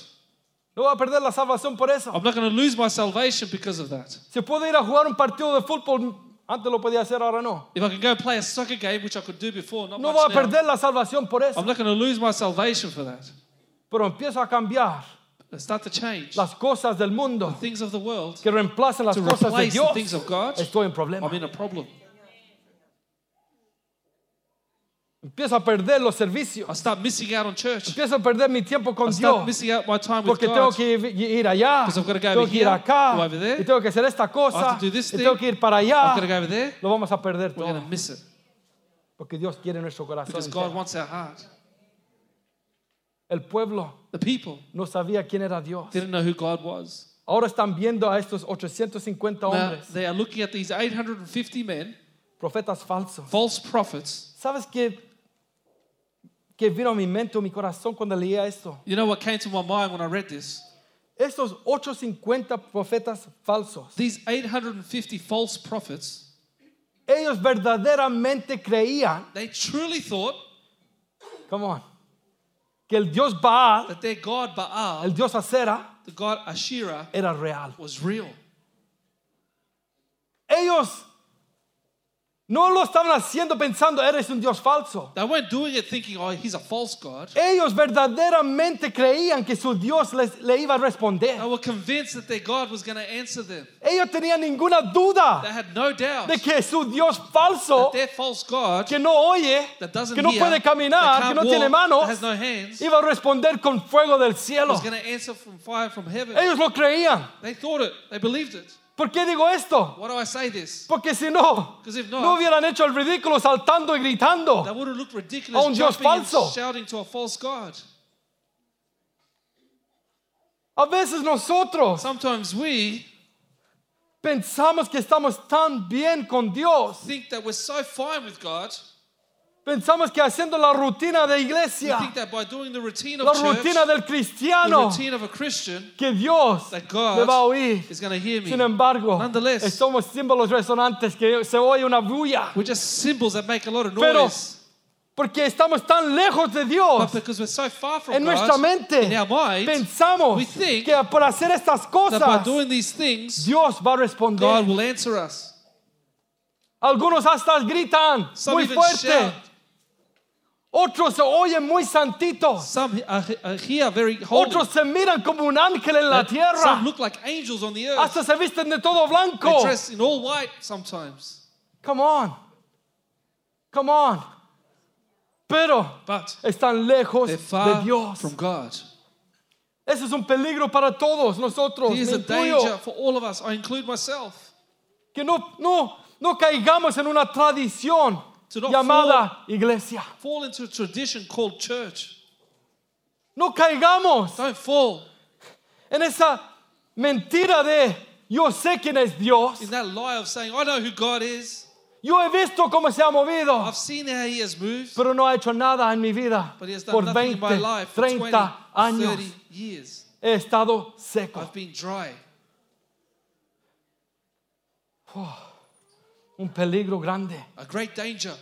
No voy a perder la salvación por eso. I'm not going to lose my salvation because of that. Si puedo ir a jugar un partido de fútbol, antes lo podía hacer, ahora no. If I can go and play a soccer game, which I could do before, not No much voy a now, perder la salvación por eso. I'm not going to lose my salvation for that. Pero empiezo a cambiar I start to change las cosas del mundo things of the world que reemplacen las to cosas de replace the Dios. things of God. Estoy en problema. I'm in a problem. Empiezo a perder los servicios. I start missing out on church. Empiezo a perder mi tiempo I con start Dios. missing out my time with Porque tengo God. que ir allá, Because I've got to go tengo over que ir here, acá, go over there. y tengo que hacer esta I cosa, have to do this y tengo thing. que ir para I've got to allá. go over there. Lo vamos a perder We're going todo. to miss it. Porque Dios quiere nuestro corazón. because God entero. wants our heart. El pueblo The people no sabía quién era Dios. didn't know who God was. Ahora están viendo a estos 850 Now, hombres, they are looking at these 850 men, profetas falsos. false prophets. ¿Sabes qué, qué vino a mi mente o mi corazón cuando leía esto? You know what came to my mind when I read this? Estos 850 profetas falsos, These 850 false prophets, ellos verdaderamente creían, they truly thought come on, que el Dios Baal, that their God Baal, el Dios Acera, the God Asherah, era real. was real. Ellos no lo estaban haciendo pensando, eres un Dios falso. They weren't doing it thinking, oh, he's a false God. Ellos verdaderamente creían que su Dios les, le iba a They responder. were convinced that their God was going to answer them. Ellos tenían ninguna They duda had no doubt de que su Dios that falso, their false God que no oye, that doesn't que no hear, puede caminar, that que no tiene walk, manos, that has no hands, iba a responder con fuego del cielo. was going to answer from fire from heaven. Ellos lo creían. They thought it. They believed it. ¿Por qué digo esto? Why do I say this? Porque si no, Because if not, no hubieran hecho el ridículo saltando y That gritando. would have looked A un Dios jumping and falso. shouting to a false God. A veces nosotros Sometimes we pensamos que estamos tan bien con Dios. think that we're so fine with God. Pensamos que haciendo la rutina de We iglesia, think that by doing the routine of la church, rutina del the cristiano, routine of a Christian, que Dios that le va a oír. is going to hear me. Sin embargo, Nonetheless, somos símbolos resonantes que se oye una bulla. we're just symbols that make a lot of Pero noise. porque estamos tan lejos de Dios, But because we're so far from en nuestra God, mente in our mind, pensamos we think que por hacer estas that by cosas, doing these things, Dios va a God responder. will answer us. Algunos hasta gritan Some muy even fuerte. shout. Otros se oyen muy santitos. Some are, are here very holy. Otros se miran como un ángel en la Some tierra. look like angels on the earth. Hasta se visten de todo They blanco. dress in all white sometimes. Come on. Come on. Pero But están lejos they're de Dios. from God. Ese es un peligro para todos nosotros. Here's me a danger for all of us. I include myself. Que no, no, no caigamos en una tradición Llamada iglesia. Fall into a tradition called church. No caigamos Don't fall en esa mentira de yo sé quién es Dios. in that lie of saying, I know who God is. Yo he visto cómo se ha movido, I've seen how He has moved, pero no ha hecho nada en mi vida. but He has Por done nothing in my 20, life for 20, 30 años 30 years. he estado seco. I've been dry. Un peligro grande, A great danger.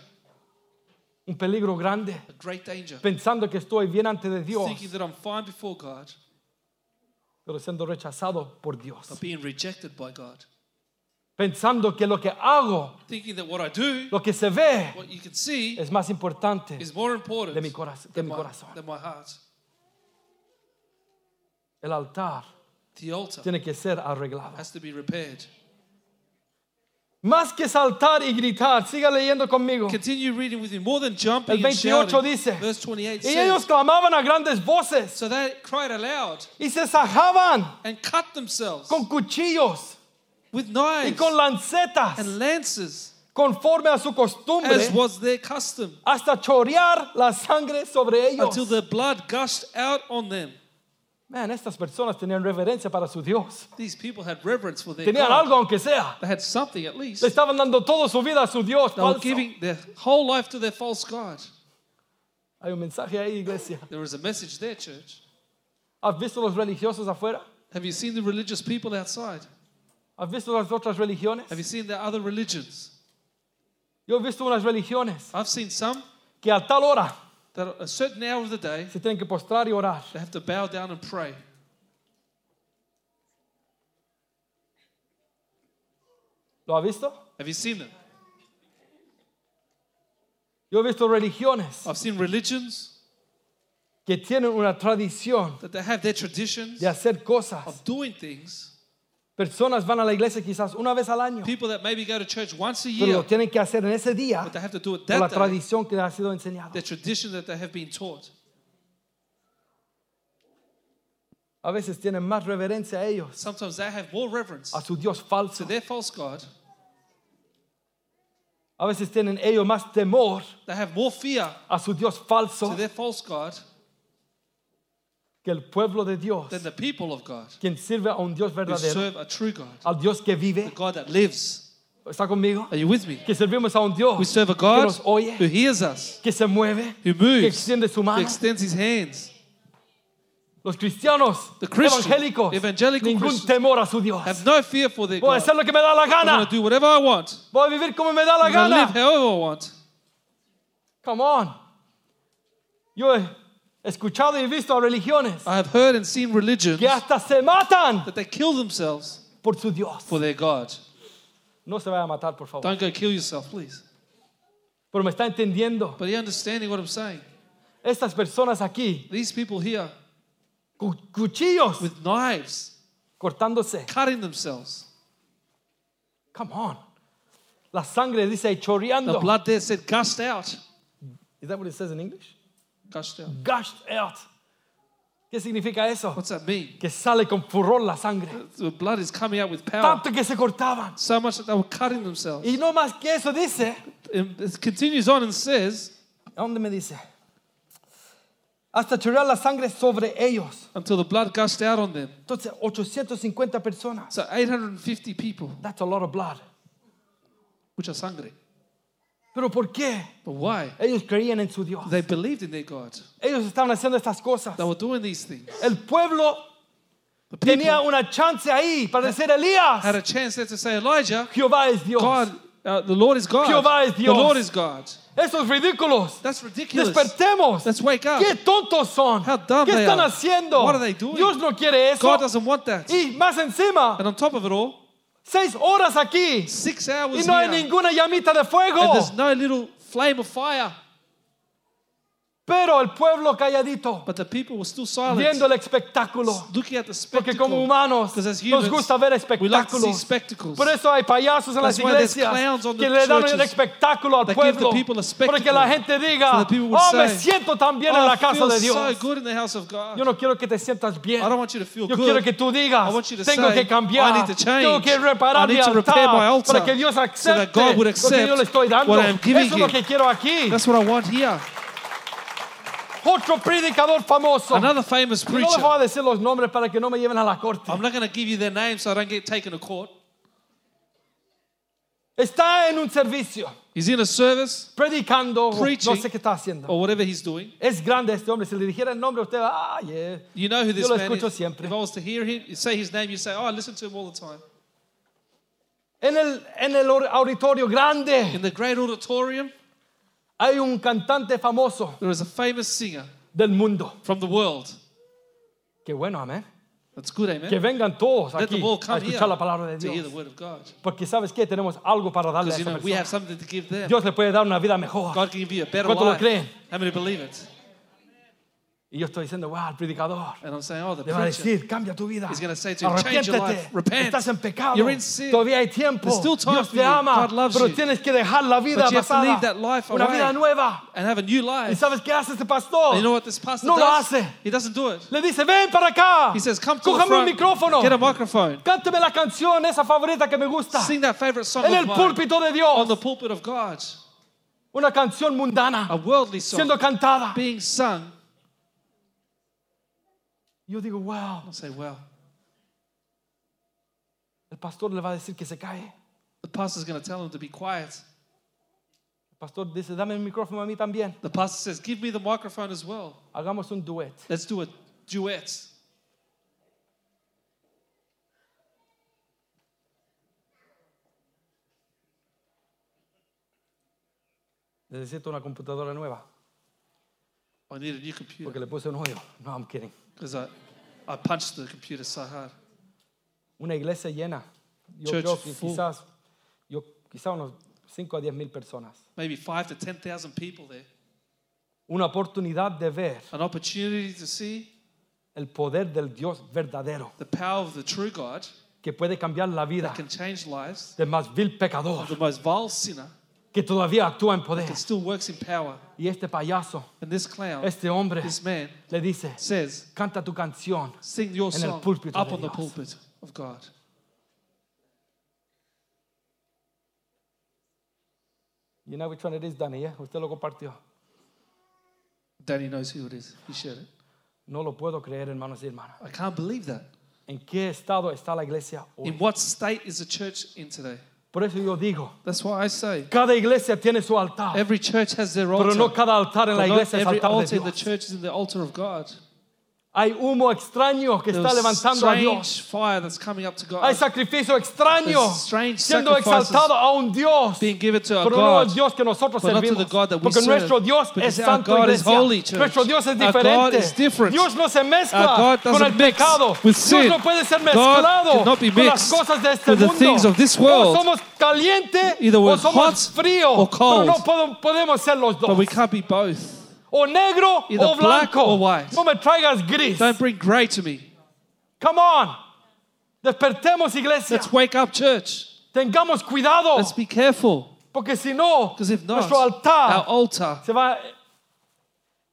un peligro grande. A great danger. Pensando que estoy bien ante de Dios, Thinking that I'm fine before God, pero siendo rechazado por Dios. but being rejected by God. Pensando que lo que hago, Thinking that what I do, lo que se ve, what you can see, es más importante is more important de mi, coraz- de than mi my, corazón. than my heart. El altar The altar tiene que ser arreglado. has to be repaired. Más que saltar y gritar, siga leyendo conmigo. Continue reading with me. More than jumping El and 28 shouting. dice, Verse 28 Y ellos says, clamaban a grandes voces So they cried aloud y se sajaban and cut themselves con cuchillos with y knives con lancetas and lances, conforme a su costumbre as was their custom, hasta chorear la sangre sobre ellos. until the blood gushed out on them. Man, estas personas tenían reverencia para su Dios. These people had reverence for their Tenían God. algo aunque sea. They had something at least. Le estaban dando toda su vida a su Dios. They were falso. giving their whole life to their false God. Hay un mensaje ahí, iglesia. There is a message there, church. ¿Has visto los religiosos afuera? Have you seen the religious people outside? ¿Has visto las otras religiones? Have you seen the other religions? Yo he visto unas religiones I've seen some que a tal hora that at a certain hour of the day, se tienen que postrar y orar. they have to bow down and pray. ¿Lo ha visto? Have you seen them? Yo he visto religiones I've seen religions que tienen una tradición that they have their traditions de hacer cosas. of doing things. Personas van a la iglesia quizás una vez al año, People that maybe go to church once a pero year, lo tienen que hacer en ese día but they have to do it por la that day. tradición que les ha sido enseñada. The tradition that they have been taught. A veces tienen más reverencia a ellos, Sometimes they have more reverence a su Dios to falso, their false God A veces tienen ellos más temor They have more fear a su Dios falso to their false God que el pueblo de Dios, the people of God quien sirve a un Dios who verdadero, serve a true God, al Dios que vive. the God that lives. ¿Está conmigo? Are you with me? Que servimos a un Dios We serve a que God nos oye, who hears us, que se mueve, who que moves, extiende su who mano. extends his hands. Los cristianos The Christian, evangélicos, evangelical ningún Christians temor a su Dios. Have no fear for their Voy a God. hacer lo que me da la I'm going gana. to do whatever I want. Voy a vivir como me da la I'm going to live gana. however I want. Come on. Yo he escuchado y visto a religiones I have heard and seen religions que hasta se matan that they kill themselves por su Dios. for their God. No se vaya a matar, por favor. Don't go kill yourself, please. Pero me está entendiendo. But are you understanding what I'm saying? Estas personas aquí, These people here cu- cuchillos with knives cortándose. cutting themselves. Come on. La sangre dice The chorreando. blood there said gushed out. Is that what it says in English? Gushed out. Gushed out. ¿Qué significa eso? What's that mean? Que sale con furor la sangre. The blood is coming out with power. Tanto que se cortaban. So much that they were cutting themselves. Y no más que eso dice. It continues on and says, ¿A dónde me dice? Hasta chorrear la sangre sobre ellos. until the blood gushed out on them. Entonces, 850 personas. So 850 people, That's a lot of blood. are hungry. Pero ¿por qué? But why? Ellos creían en su Dios. They believed in their God. Ellos estaban haciendo estas cosas. They were doing these things. El pueblo The tenía una chance ahí para decir Elías. had a chance there to say, Elijah, Jehová es Dios. God, uh, the Lord is God. Jehová es The Dios. Lord is God. Esos ridículos. That's ridiculous. Despertemos. Let's wake up. Qué tontos son. How dumb ¿Qué they están are. haciendo? What are they doing? Dios no quiere eso. God doesn't want that. Y más encima, And on top of it all, seis horas aquí six y hours no hay here, ninguna llamita de fuego. and there's no little flame of fire. Pero el pueblo calladito, But the people were still silent, viendo el espectáculo. looking at the Porque spectacle. como humanos as nos humans, gusta ver we like to see espectáculos. spectacles. Por eso hay payasos en las That's why there's iglesias clowns on the que le dan el churches espectáculo al that give the pueblo. people a la gente diga, people would oh, me say, siento tan bien Oh, en la I casa feel de so Dios. good in the house of God. Yo no quiero que te sientas bien. I don't want you to feel Yo good. quiero que tú digas, I want you to tengo say, que cambiar, I need to change. tengo que reparar I need mi to repair my altar altar para que Dios so acepte that God would lo que yo le estoy dando. what I'm giving Eso es lo him. que quiero aquí. That's what I want here. Otro predicador famoso. Another famous Y no les preacher. voy a decir los nombres para que no me lleven a la corte. I'm not going to give you their names so I don't get taken to court. Está en un servicio, He's in a service predicando, Preaching. no sé qué está haciendo. or whatever he's doing. Es grande este hombre. Si le dijera el nombre, usted, ah, yeah. You know who this Yo lo man escucho is. siempre. If I was to hear him, you say his name, you say, "Oh, I listen to him all the time." En el, en el auditorio grande In the great auditorium, hay un cantante famoso there is a famous singer del mundo. from the world. Qué bueno, amén. That's good, amen. Que vengan todos Let aquí them all a come here escuchar la palabra de to hear the Dios. word of God. Porque sabes que tenemos algo para darle a Because you esa know we have persona. something to give them. Dios le puede dar una vida mejor. God can give you a better ¿Cuántos lo life. creen? How many believe it? Y yo estoy diciendo, wow, el predicador And I'm saying, oh, the le va a preacher. decir, cambia tu vida. He's gonna say to him, change your life. Repent. Estás en pecado. You're in sin. Todavía hay tiempo. There's still time Dios for te you. ama. God loves pero you. tienes que dejar la vida But you have to pasada. leave that life una away. vida nueva. And have a new ¿Y life. sabes qué hace este pastor? And you know what this pastor no lo does? hace. He doesn't do it. Le dice, ven para acá. He says, come to the Cójame un front. micrófono. Get a microphone. Cánteme la canción, esa favorita que me gusta. Sing that favorite song en of el mine púlpito de on Dios. the pulpit of God. Una canción mundana. A worldly song Siendo cantada. being sung. Yo digo, wow. Say, well, El pastor le va a decir que se cae. the pastor's going to tell him to be quiet. El pastor dice, dame el micrófono a mí también. The pastor says, give me the microphone as well. Hagamos un duet. Let's do a duet. Necesito una computadora nueva. I need a new computer Porque le puse un hoyo. No, I'm kidding. Because I, I punched the computer so hard. Una iglesia llena. Yo Church creo que full. quizás, yo, quizás unos 5 a 10 mil personas. Maybe five to 10,000 people there. Una oportunidad de ver An opportunity to see el poder del Dios verdadero the power of the true God que puede cambiar la vida that can change lives. del más vil pecador The most vile sinner que todavía actúa en poder. that still works in power. Y este payaso, And this clown, este hombre, this man, le dice, says, canta tu canción. sing your En el song púlpito up de on the Dios. pulpit of God. You know which one it is, Danny, yeah? Usted lo compartió. Danny knows who it is. He shared it. No lo puedo creer, hermanos y hermanas. I can't believe that. ¿En qué estado está la iglesia hoy? In what state is the church in today? Por eso yo digo, That's what I say cada iglesia tiene su altar, every church has their pero altar. no cada altar en la but not iglesia es every altar de altar in the Dios. church is in the altar of God. Hay humo extraño que está levantando a Dios. Hay sacrificio extraño siendo exaltado a un Dios. Pero no God. Dios que nosotros servimos. Porque nuestro Dios es santo iglesia. Nuestro Dios es diferente. Dios no se mezcla con el pecado. Dios no puede ser mezclado con las cosas de este mundo. O somos caliente o somos frío. Pero no podemos ser los dos. But we can't be both. O negro Either o black or white. No me traigas gris. Don't bring grey to me. Come on. Despertemos iglesia. Let's wake up, church. Tengamos cuidado. Let's be careful. Porque si no, Because if not, nuestro our altar altar, se va.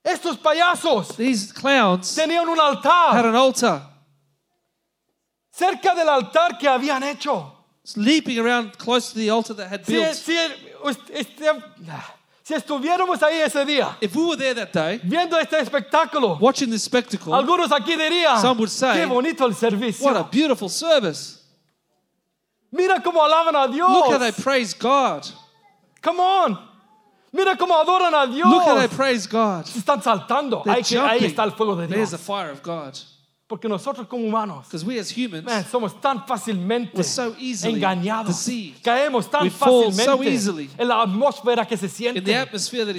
Estos payasos these clowns tenían un altar. had altar an altar cerca del altar que habían hecho. leaping around close to the altar that had Si, built. si- este- si estuviéramos ahí ese día If we were there that day, viendo este espectáculo, watching this spectacle, algunos aquí dirían, Some would say, qué bonito el what a servicio. beautiful service. Mira cómo alaban a Look how they Dios. praise God. Come on. Mira cómo adoran a Look how they Dios. praise God. Se están saltando. They're Ahí, que- ahí jumping. está el fuego de There's Dios. the fire of God. Porque nosotros como humanos we as humans, Man, somos tan fácilmente so engañados. deceived. Caemos tan We fácilmente so en la atmósfera que se siente.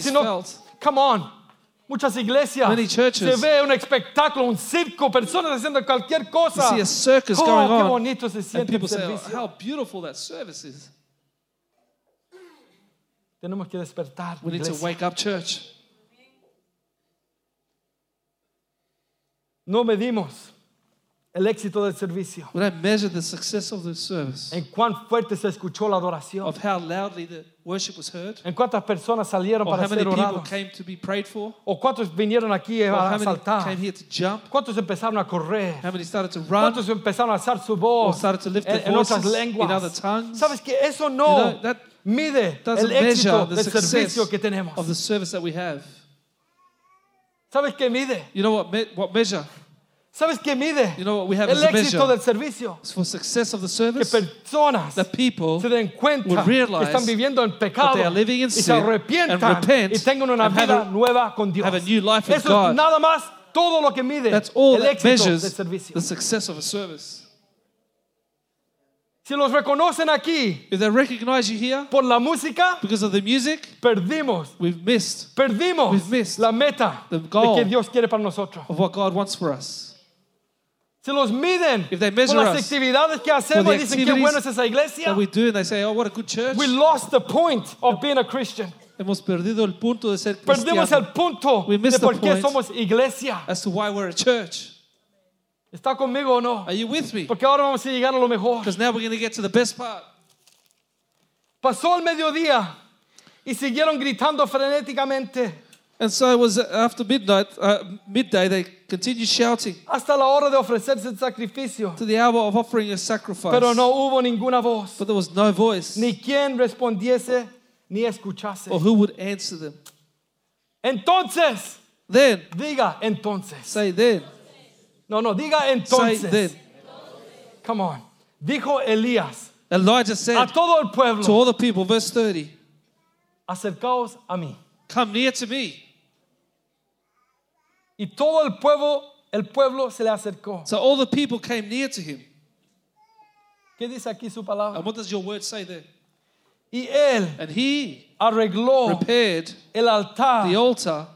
Si no, felt, come on. Muchas iglesias Many churches. se ve un espectáculo, un circo, personas haciendo cualquier you cosa. see a circus oh, going qué on, bonito se siente el people say, oh, servicio. how beautiful that service is. Tenemos que despertar. We need to iglesia. wake up, church. No medimos el éxito del servicio. We don't measure the success of the service, En cuán fuerte se escuchó la adoración. of how loudly the worship was heard, En cuántas personas salieron or para how many ser people orados. came to be prayed for, O cuántos vinieron aquí or a how many saltar. came here to jump, ¿Cuántos empezaron a correr? how many started to run, ¿Cuántos empezaron a alzar su or voz started to lift en, their en otras voices in other tongues. ¿Sabes que eso no know, that mide doesn't el measure éxito the del success servicio que tenemos? of the service that we have. ¿Sabes qué mide? You know what, me- what measure? ¿Sabes qué mide? You know what we have El as a éxito measure del servicio. It's for success of the Que service? personas people se den cuenta que realize están viviendo en pecado they are living in y se sin arrepientan and repent y tengan una and have vida a- nueva con Dios. have a new life with Eso God. es nada más todo lo que mide That's all el that éxito del measures servicio. the success of a service. Si los reconocen aquí If they recognize you here por la música, because of the music, perdimos we've missed Perdimos We've missed la meta the de que Dios quiere para nosotros. of what God wants for us. Si los miden If they por measure las us actividades que hacemos y dicen qué activities bueno es esa iglesia, That we do, and they say, oh, what a good church. we lost the point of being a Christian. Hemos perdido el punto de ser Perdimos cristiano el punto We de missed the por qué point. somos iglesia. as to why we're a church. ¿Está conmigo o no? Are you with me? Porque ahora vamos a llegar a lo mejor. Because now we're going to get to the best part. Pasó el mediodía y siguieron gritando frenéticamente And so it was after midnight, uh, midday, they continued shouting hasta la hora de ofrecerse el sacrificio. to the hour of offering a sacrifice. Pero no hubo ninguna voz, But there was no voice ni quien respondiese ni escuchase. or who would answer them. Entonces, Then, diga entonces. say then, No, no, diga say entonces. then. Come on. Dijo Elías Elijah a said todo el pueblo, to all the people, verse 30, acercaos a mí. Come near to me. Y todo el pueblo, el pueblo se le acercó. So all the people came near to him. ¿Qué dice aquí su palabra? And what does your word say there? Y él And he arregló repaired el altar. the altar,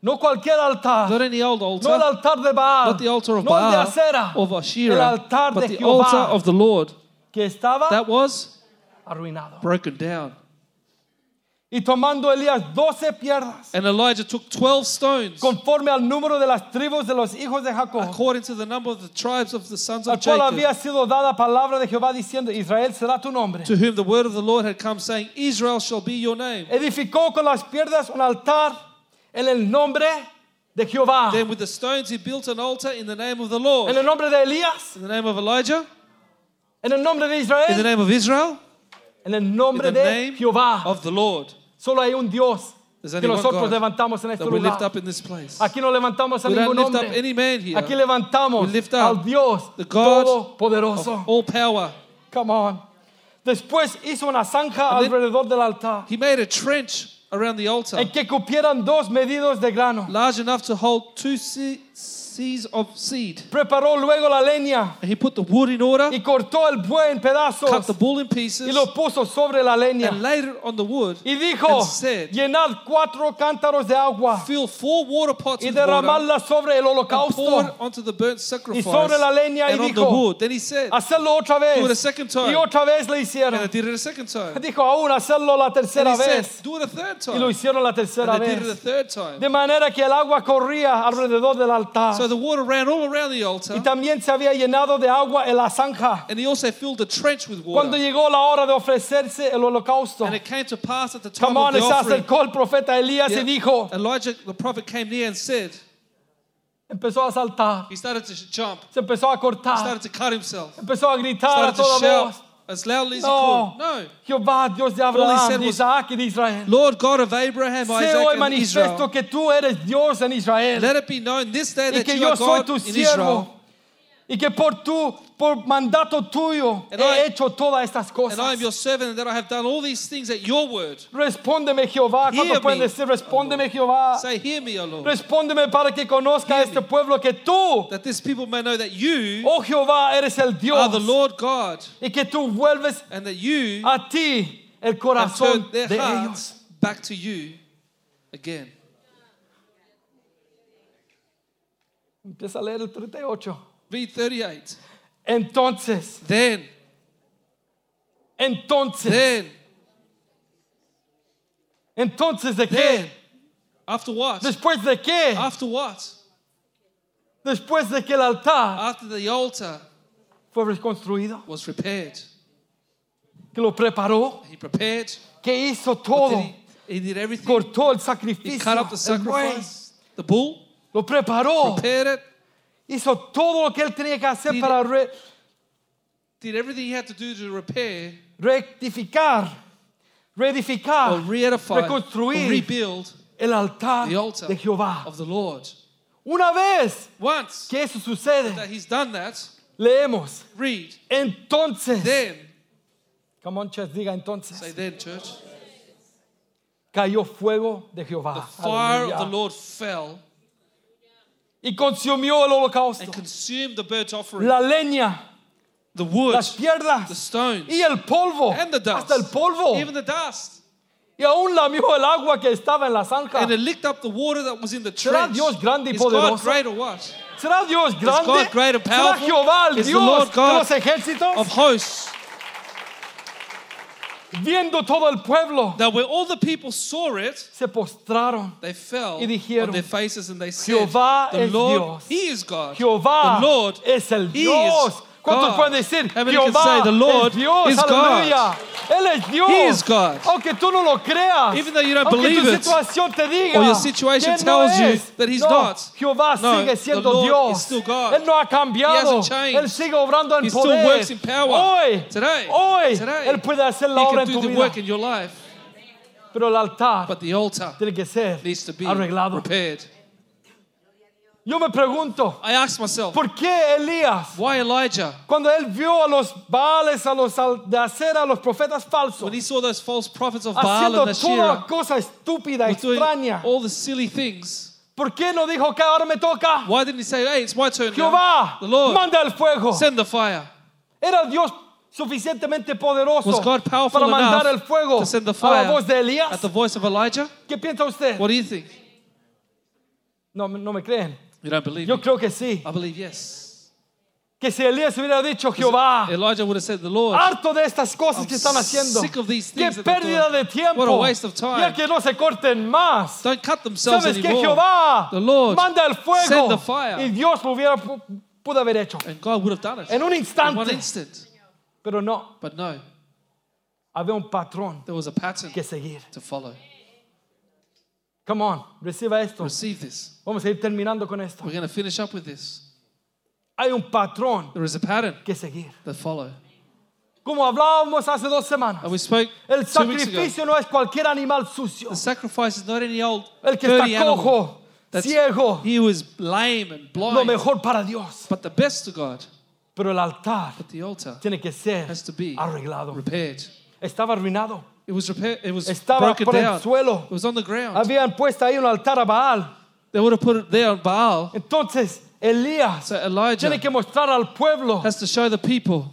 No cualquier altar. not any old No el altar, altar de Baal. not the altar of no el de Baal acera. of el Asherah, altar but de the altar of the Lord que estaba that was arruinado. broken down. Y tomando Elías doce piedras, And Elijah took 12 stones conforme al número de las tribus de los hijos de Jacob, according to the number of the tribes of the sons al of cual Jacob, había sido dada palabra de Jehová diciendo, Israel será tu nombre. to whom the word of the Lord had come, saying, Israel shall be your name. Edificó con las piedras un altar en el nombre de Jehová. Then with the stones he built an altar in the name of the Lord, En el nombre de Elías, in the name of Elijah, en el nombre de in the name of Israel, en el in the de name Jehová. of the Lord. Solo hay un Dios There's que only one nosotros God levantamos en este that we lift lugar. up in this place. Aquí no levantamos a We don't ningún lift up hombre. any man here. Aquí levantamos We lift up al Dios Todopoderoso. All power. Come on. Después hizo una zanja alrededor del altar He made a trench around the altar en que cupieran dos medidos de grano. large enough to hold two se- seas of seed. Preparó luego la leña And he put the wood in order, y cortó el buey en cut pedazos the bull in pieces, y lo puso sobre la leña. and laid it on the wood, Y dijo, and said, llenad cuatro cántaros de agua fill four water pots y with water, derramadla sobre el and pour it holocausto onto the burnt sacrifice, sobre la leña y and on the dijo, wood. Then he said, hacerlo otra do it a vez. second time. Y otra vez le And hicieron. they did it a second time. Dijo aún hacerlo la And tercera he said, vez. do it a third Y lo hicieron la tercera And they did it a vez. third time. De manera que el agua corría alrededor del altar. So the water ran all around the altar, Y también se había llenado de agua en la zanja. and he also filled the trench with Cuando water. llegó la hora de ofrecerse el holocausto. And it came to pass at the time of the se offering, acercó el profeta Elías Yeah. y dijo, Elijah, the prophet, came near and said, empezó a saltar, he started to jump, se empezó a he cortar, started to cut himself, empezó a gritar a started toda voz. As loudly as he No, could. No. Jehová, Dios de Abraham, said de Isaac y de Israel. Lord God of Abraham, Isaac, hoy and manifiesto que tú eres Dios en Israel let it be known this day y that que you yo are soy God tu in siervo Israel, y que por tu por mandato tuyo And he I- hecho todas estas and I am your cosas. servant, and that I have done all these things at your word. Respóndeme Jehová, ¿cuánto pueden decir respóndeme Jehová? Say, Hear me, O Lord, Respóndeme para que conozca Hear este me. pueblo que tú, that this people may know that you oh Jehová, eres el are Dios the Lord God, y que tú vuelves and that you a ti el corazón their de hearts ellos. back to you again. Empieza a leer el 38. Read 38. Entonces, Then, entonces, then, entonces de qué? then, after what? Después de qué? After what? Después de que el altar After the altar fue reconstruido, was repaired. que lo preparó, He prepared. que hizo todo, he, he did everything. cortó el sacrificio. He cut up the sacrifice, the bull, lo preparó, prepared it, hizo todo lo que él tenía que hacer Did- para re- did everything he had to do to repair rectificar, reedificar, or re-edify or reconstruir rebuild el altar the altar de Jehová. of the Lord. Una vez Once que eso sucede, that he's done that, leemos, read. entonces, Then, come on, church, diga entonces, say then, church, cayó fuego de Jehová. the fire of the Lord fell y consumió el holocausto, and consumed the burnt offering, la leña, the wood, las piedras the stones, y el polvo, and the dust, hasta el polvo, even the dust. y aún lamió el agua que estaba en la zanja. And it licked up the water that was in the ¿Será. Dios grande y Is God poderoso? great or what? ¿Será Dios grande? God great and ¿Será powerful? Jehová el Is the Dios Lord de God los ejércitos? Of hosts, Viendo todo el pueblo, that when all the people saw it, se postraron. they fell Y dijeron, on their faces and they said, Jehová The es Lord, Dios. He is God. Jehová the Lord es el Dios. ¿Cuántos God. pueden decir? Many can Jehová say the Lord es Dios. is God? Él es Dios. He is God. Aunque tú no lo creas. Even though you don't aunque believe tu it, situación te diga or your situation que no tells you that he's no, not. Jehová No, sigue the siendo Lord Dios. is still God. Él no ha cambiado. He hasn't changed. Él sigue obrando en He still works in power. Hoy, Today. hoy, Today. Él puede hacer la He obra can en do tu the vida. work in your life, Pero el altar but the altar tiene que ser needs to be arreglado. repaired. Yo me pregunto, I ask myself, ¿por qué Elías why Elijah, Cuando él vio a los Baales, a los de hacer a los profetas falsos, when he saw those false prophets of Baal haciendo and toda Asherah, cosa estúpida, was doing extraña, all the silly things, ¿por qué no dijo que ahora me toca? why didn't he say, hey, it's my turn now? Jehová, The Lord, manda el fuego. send the fire. Era Dios suficientemente poderoso Was God powerful para mandar enough el fuego to send the a fire la voz de Elías. At the voice of Elijah? ¿Qué piensa usted? What do you think? No, no me creen. You don't believe Yo me? creo que sí. I believe yes. Que si Elías hubiera dicho, Jehová, Elijah would have said, the Lord, harto de estas cosas que están haciendo. sick of these Qué things that they're pérdida de tiempo. What a waste of time. Ya que no se corten más. don't cut themselves ¿Sabes que anymore. Jehová The Lord manda el fuego send the fire. y Dios lo hubiera pu- pudo haber hecho And God would have done it en un in one instante, instant. pero no, But no, había un patrón there was a pattern que seguir. to follow. Come on, reciba esto. Receive this. Vamos a ir terminando con esto. We're going to finish up with this. Hay un patrón There is a pattern que seguir. that follow. Como hablábamos hace dos semanas, And we spoke el two weeks ago. sacrificio no es cualquier animal sucio. The sacrifice is not any old El que dirty está animal. cojo, That's- ciego, He was lame and lo blind. mejor para Dios. But the best to God. Pero el altar But the altar tiene que ser has to be arreglado. repaired. Estaba arruinado. It was repaired. It was Estaba broken por el down. suelo. It was on the ground. Habían puesto ahí un altar a Baal. They would have put it there on Baal. Entonces Elías So Elijah tiene que mostrar al pueblo has to show the people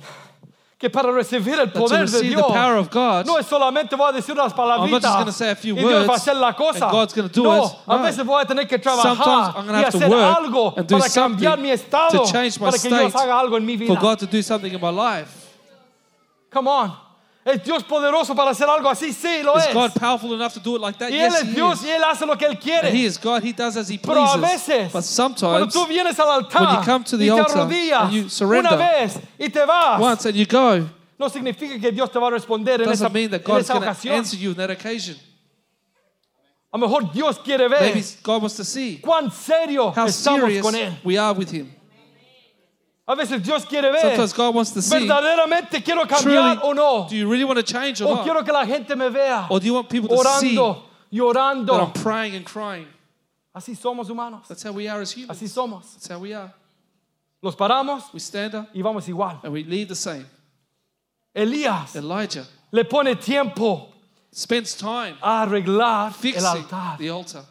que para recibir el that to poder de receive the Dios power of God, no es solamente voy a decir unas I'm not just palabritas gonna say a few y Dios va a words hacer la cosa. and God's gonna do no, it. a veces voy a tener que trabajar y have to hacer work algo and do para cambiar mi estado to change my para que Dios haga algo en mi vida. for God to do something in my life. Come on. ¿Es Dios poderoso para hacer algo así? Sí, lo Is es. God powerful enough to do it like that? y Él Yes, es He Dios is. y Él hace lo que Él quiere. And He is God. He does as He Pero a pleases. veces, But cuando sometimes, tú vienes al altar when you come to the y te altar arrodillas and you surrender una vez y te vas, once and you go, no significa que Dios te va a responder en esa, doesn't mean that en God's esa going to ocasión. answer you in that occasion. A lo mejor Dios quiere ver Maybe God wants to see cuán serio how estamos serious con Él. we are with Him. A veces Dios quiere ver Sometimes God wants to see, verdaderamente quiero truly, cambiar o no. do you really want to change or O not? quiero que la gente me vea Or do you want people to see orando that. I'm praying and crying? Así somos humanos. That's how we are as humans. Así somos. That's how we are. Los paramos We stand up y vamos igual. and we leave the same. Elías Elijah le pone tiempo spends time a arreglar el fixing altar. the altar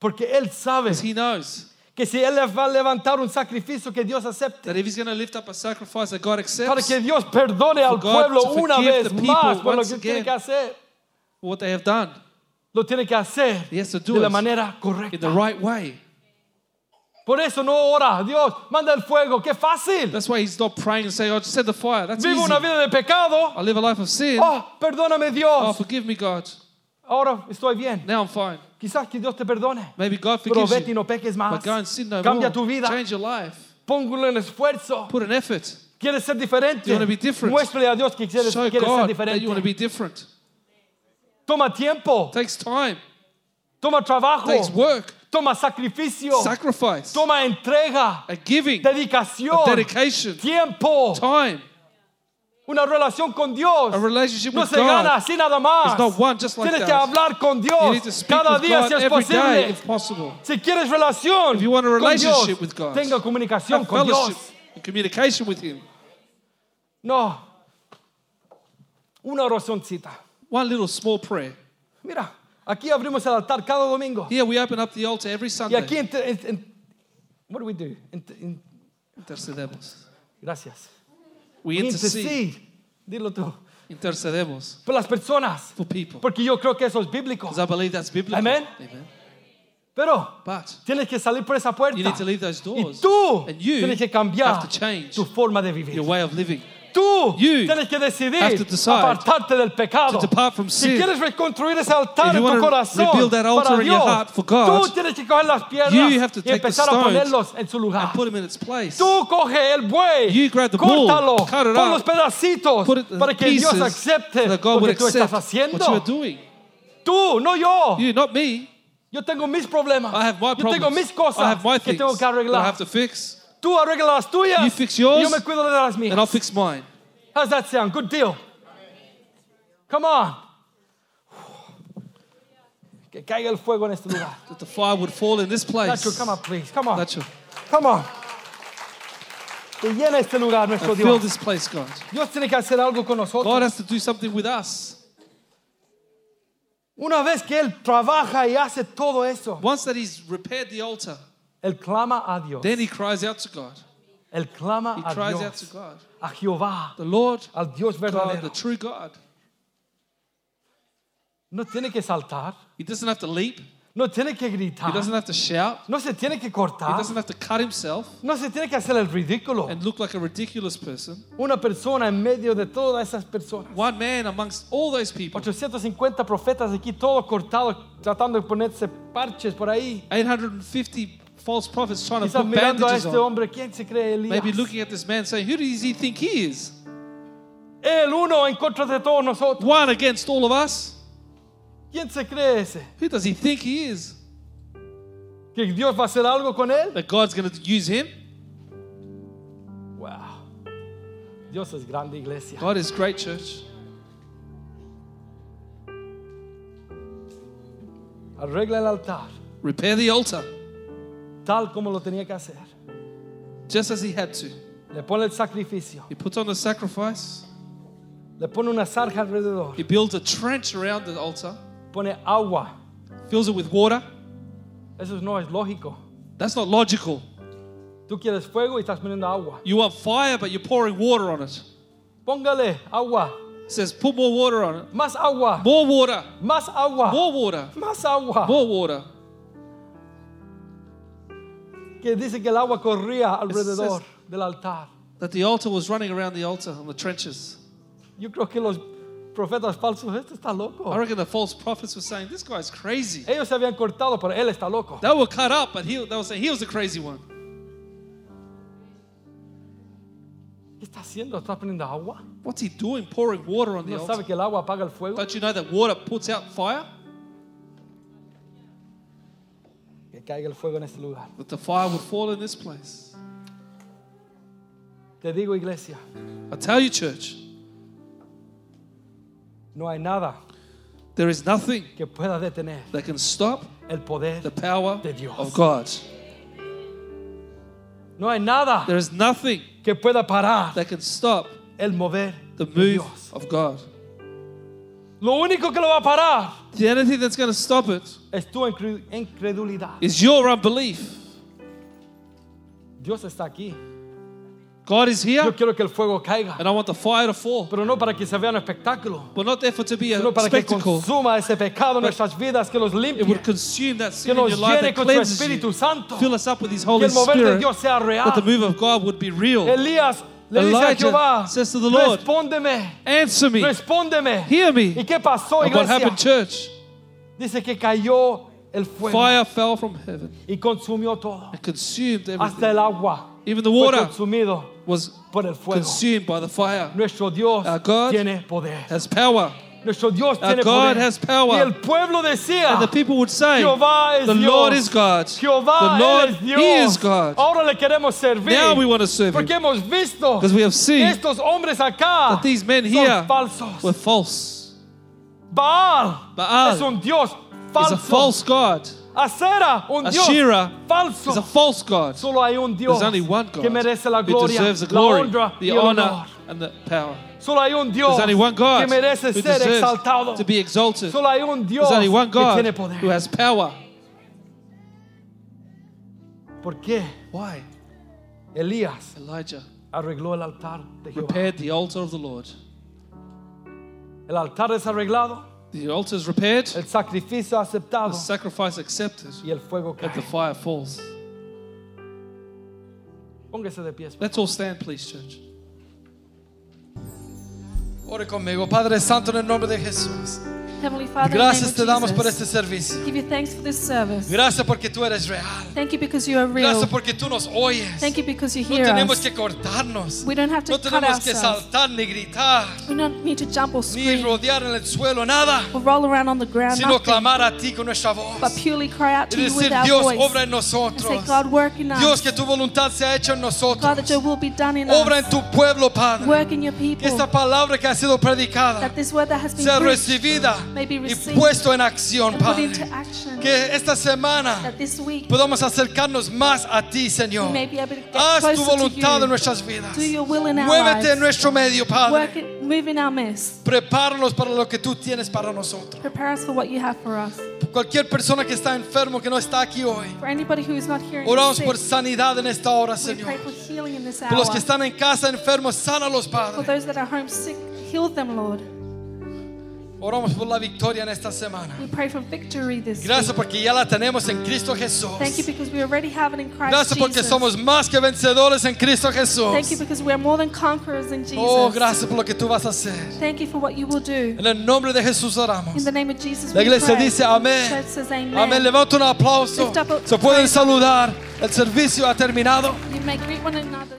Porque él sabe because he knows que si él va a levantar un sacrificio que Dios acepte, that if he's going to lift up a sacrifice that God para accepts que Dios perdone al God pueblo to una forgive vez the people más por lo once que tiene again. que hacer, what they have done lo tiene que hacer He has to do de la it manera in the correcta. right way. Por eso no ora, Dios, manda el fuego, qué fácil. That's why he's not praying and saying, "Oh, just send the fire." That's Vivo easy. una vida de pecado. I live a life of sin. Oh, perdóname Oh, Dios. forgive me, God. Ahora estoy bien. Now I'm fine. Quizás que Dios te perdone. Maybe God Pero forgives vete y no peques más. but go and sin no Cambia more. tu vida. Change your life. Póngalo en esfuerzo. Put an effort. ¿Quieres ser diferente? You wanna be different. Muéstrale a Dios que quieres, Show quieres ser God that you want to diferente. be different. Toma tiempo. takes time. Toma trabajo. takes work. Toma sacrificio. Sacrifice. Toma entrega. A giving. Dedicación. A dedication. Tiempo. Time. Una relación con Dios. A relationship No with se gana así nada más. Tienes que hablar con Dios cada día si es posible. Si quieres relación If you want a con Dios, with God, tenga comunicación con Dios. and communication with Him. No. Una oracióncita. One little small prayer. Mira, aquí abrimos el altar cada domingo. Here we open up the altar every Y Sunday. aquí, ent- ent- what do we do? Intercedemos. gracias. We intercede. Dilo tú. Intercedemos Por las personas. for people. Porque yo creo que eso es bíblico. I believe that's biblical. Amen. Amen. Pero But tienes que salir por esa puerta. you need to leave those Y doors. tú And you tienes que cambiar have to change tu forma de vivir. your way of living. Tú You tienes que decidir apartarte del pecado. to depart from si quieres reconstruir ese altar en tu corazón para in your Dios, heart for God, tú tienes que coger las piedras you have to y empezar a ponerlos en su lugar. And put him in its place. Tú coge el buey, You grab the bull, córtalo, cut it pon los pedacitos Put it in para que Dios acepte so that God lo que tú estás haciendo. Tú, no yo. You, not me. Yo tengo mis problemas. I have my yo problems. tengo mis cosas I have my que things tengo que that I arreglar. have to fix. Tú arregla las tuyas. You fix yours, yo me cuido de las mías. And I'll fix mine. How's that sound? Good deal. Come on. [sighs] Que caiga el fuego en este lugar. That the fire would fall in this place. Nacho, come on, please. Come on. Nacho, Come on. Que llena este lugar nuestro fill Dios. this place, God. Dios tiene que hacer algo con nosotros. God has to do something with us. Una vez que Él trabaja y hace todo eso, Once that He's repaired the altar, Él clama a Dios. then He cries out to God. Él clama He a cries out to Dios. God. A Jehová. The Lord, Al Dios God, the verdadero. true God. No tiene que saltar. He doesn't have to leap. No tiene que He gritar. doesn't have to shout. No se tiene que He cortar. doesn't have to cut himself No se tiene que hacer el ridículo. and look like a ridiculous person. Una persona en medio de todas esas personas. One man amongst all those people. 850 profetas aquí, todos cortados, tratando de ponerse parches por ahí. 850 false prophets trying to Quizás put mirando a bandages este on. hombre, ¿quién se cree Elías? Maybe looking at this man saying, Who does he think he is? El uno en contra de todos nosotros. One against all of us? ¿Quién se cree ese? Who does he think he is? ¿Que Dios va a hacer algo con él? That God's going to use him? Wow. Dios es grande, iglesia. God is great, church. Arregla el altar Repair the altar tal como lo tenía que hacer. just as he had to. Le pone el sacrificio. He puts on the sacrifice. Le pone una zarja alrededor. He builds a trench around the altar, Pone agua. fills it with water. Eso no es lógico. That's not logical. Tú quieres fuego y estás poniendo agua. You want fire, but you're pouring water on it. Póngale agua. It says, put more water on it. Más agua. More water. Más agua. More water. Más agua. More water. Que dice que el agua corría alrededor del altar. That the altar was running around the altar on the trenches. Yo creo que los profetas falsos, este está I loco. reckon the false prophets were saying, this guy's crazy. Ellos se habían cortado, pero él está loco. They were cut up, but he, they were saying he was the crazy one. ¿Qué está haciendo? ¿Está poniendo agua? What's he doing pouring water on the ¿No altar? sabe que el agua apaga el fuego? Don't you know that water puts out fire? Que caiga el fuego en este lugar. That the fire would fall in this place. Te digo, iglesia, I tell you, church, no hay nada there is nothing que pueda detener that can stop el poder. the power De Dios. of God. No hay nada There is nothing que pueda parar that can stop el mover the de move Dios. of God. Lo único que lo va a parar The only thing that's going to stop it es tu incre- incredulidad. is your unbelief. Dios está aquí. God is Yo here, quiero que el fuego caiga, and I want the fire to fall, pero no para que se vea un espectáculo, but not therefore to be a sino para que spectacle. consuma ese pecado en nuestras vidas, que los It limpie, would consume that que sin in nos your life llene that con su cleanses Espíritu you. Santo, Fill us up with His que Holy el mover de Spirit, Dios sea that the real. move of God would be real. Elías le dice a Elijah Jehová, says to the Lord, respóndeme, Answer me, respóndeme. hear me. ¿Y qué pasó, And what happened, church? Dice que cayó el fuego Fire fell from heaven y consumió todo. and consumed Hasta everything. el agua Even the fue water consumido was por el fuego. consumed by the fire. Nuestro Dios Our God tiene poder. Has power. Nuestro Dios Our tiene God poder. has power. Y el pueblo decía, And the people would say, Jehová es The Dios. Lord is God. Jehová The Lord, es Dios. He is God. Ahora le queremos servir. Now we want to serve Porque Him. hemos visto Because we have seen estos hombres acá that these men son here falsos. were false. Baal, Baal es un Dios falso. a false God. Asera, un Dios Asherah falso. He's a false God. Solo hay un Dios There's only one God que merece la who gloria, deserves the la glory, honra the honor. And the power. Solo hay un Dios There's only one God que merece who ser deserves exaltado. to be exalted. Solo hay un Dios There's only one que God tiene poder. who has power. ¿Por qué Why? Elías Elijah arregló el altar de Jehová? repaired the altar of the Lord. El altar desarreglado, The altar is repaired, el sacrificio aceptado the sacrifice accepted, y el fuego and the fire falls. Póngase de pies. Let's all stand, please, church. Ore conmigo, Padre Santo, en el nombre de Jesús. Heavenly Father, Gracias te damos por este servicio. give you thanks for this service. Gracias porque tú eres real. Thank you because you are real. Gracias porque tú nos oyes. Thank you because you No hear tenemos us. que cortarnos. We don't have to No cut tenemos que ourselves. saltar ni gritar, We don't need to jump or ni scream rodear en el suelo, nada, or roll around on the ground, sino nothing, clamar a ti con nuestra voz. but purely cry out Y to you with decir, our Dios, voice obra en and say, nosotros. God, work in us. Dios, que tu voluntad se ha hecho en God, nosotros. that your will be done in Obra us. en tu pueblo, Padre. Work in your Que people. esta palabra que ha sido predicada That this word that has been sea recibida y puesto en acción, Padre. Que esta semana podamos acercarnos más a ti, Señor. Haz tu voluntad en nuestras vidas. Muévete en nuestro medio, Padre. Prepáranos para lo que tú tienes para nosotros. Cualquier persona que está enfermo, que no está aquí hoy, oramos por sanidad en esta hora, Señor. Por los que están en casa enfermos, sánalos, Padre. Oramos por la victoria en esta semana. We pray for victory this Gracias porque ya la tenemos en Cristo Jesús. Thank you because we already have it in Christ Gracias porque Jesus. somos más que vencedores en Cristo Jesús. Thank you because we are more than conquerors in Jesus. Oh, gracias por lo que tú vas a hacer. Thank you for what you will do. En el nombre de Jesús oramos. In the name of Jesus, La we iglesia pray. dice amén. Amén. Levanta un aplauso. Se pueden saludar. El servicio ha terminado. You may greet one another.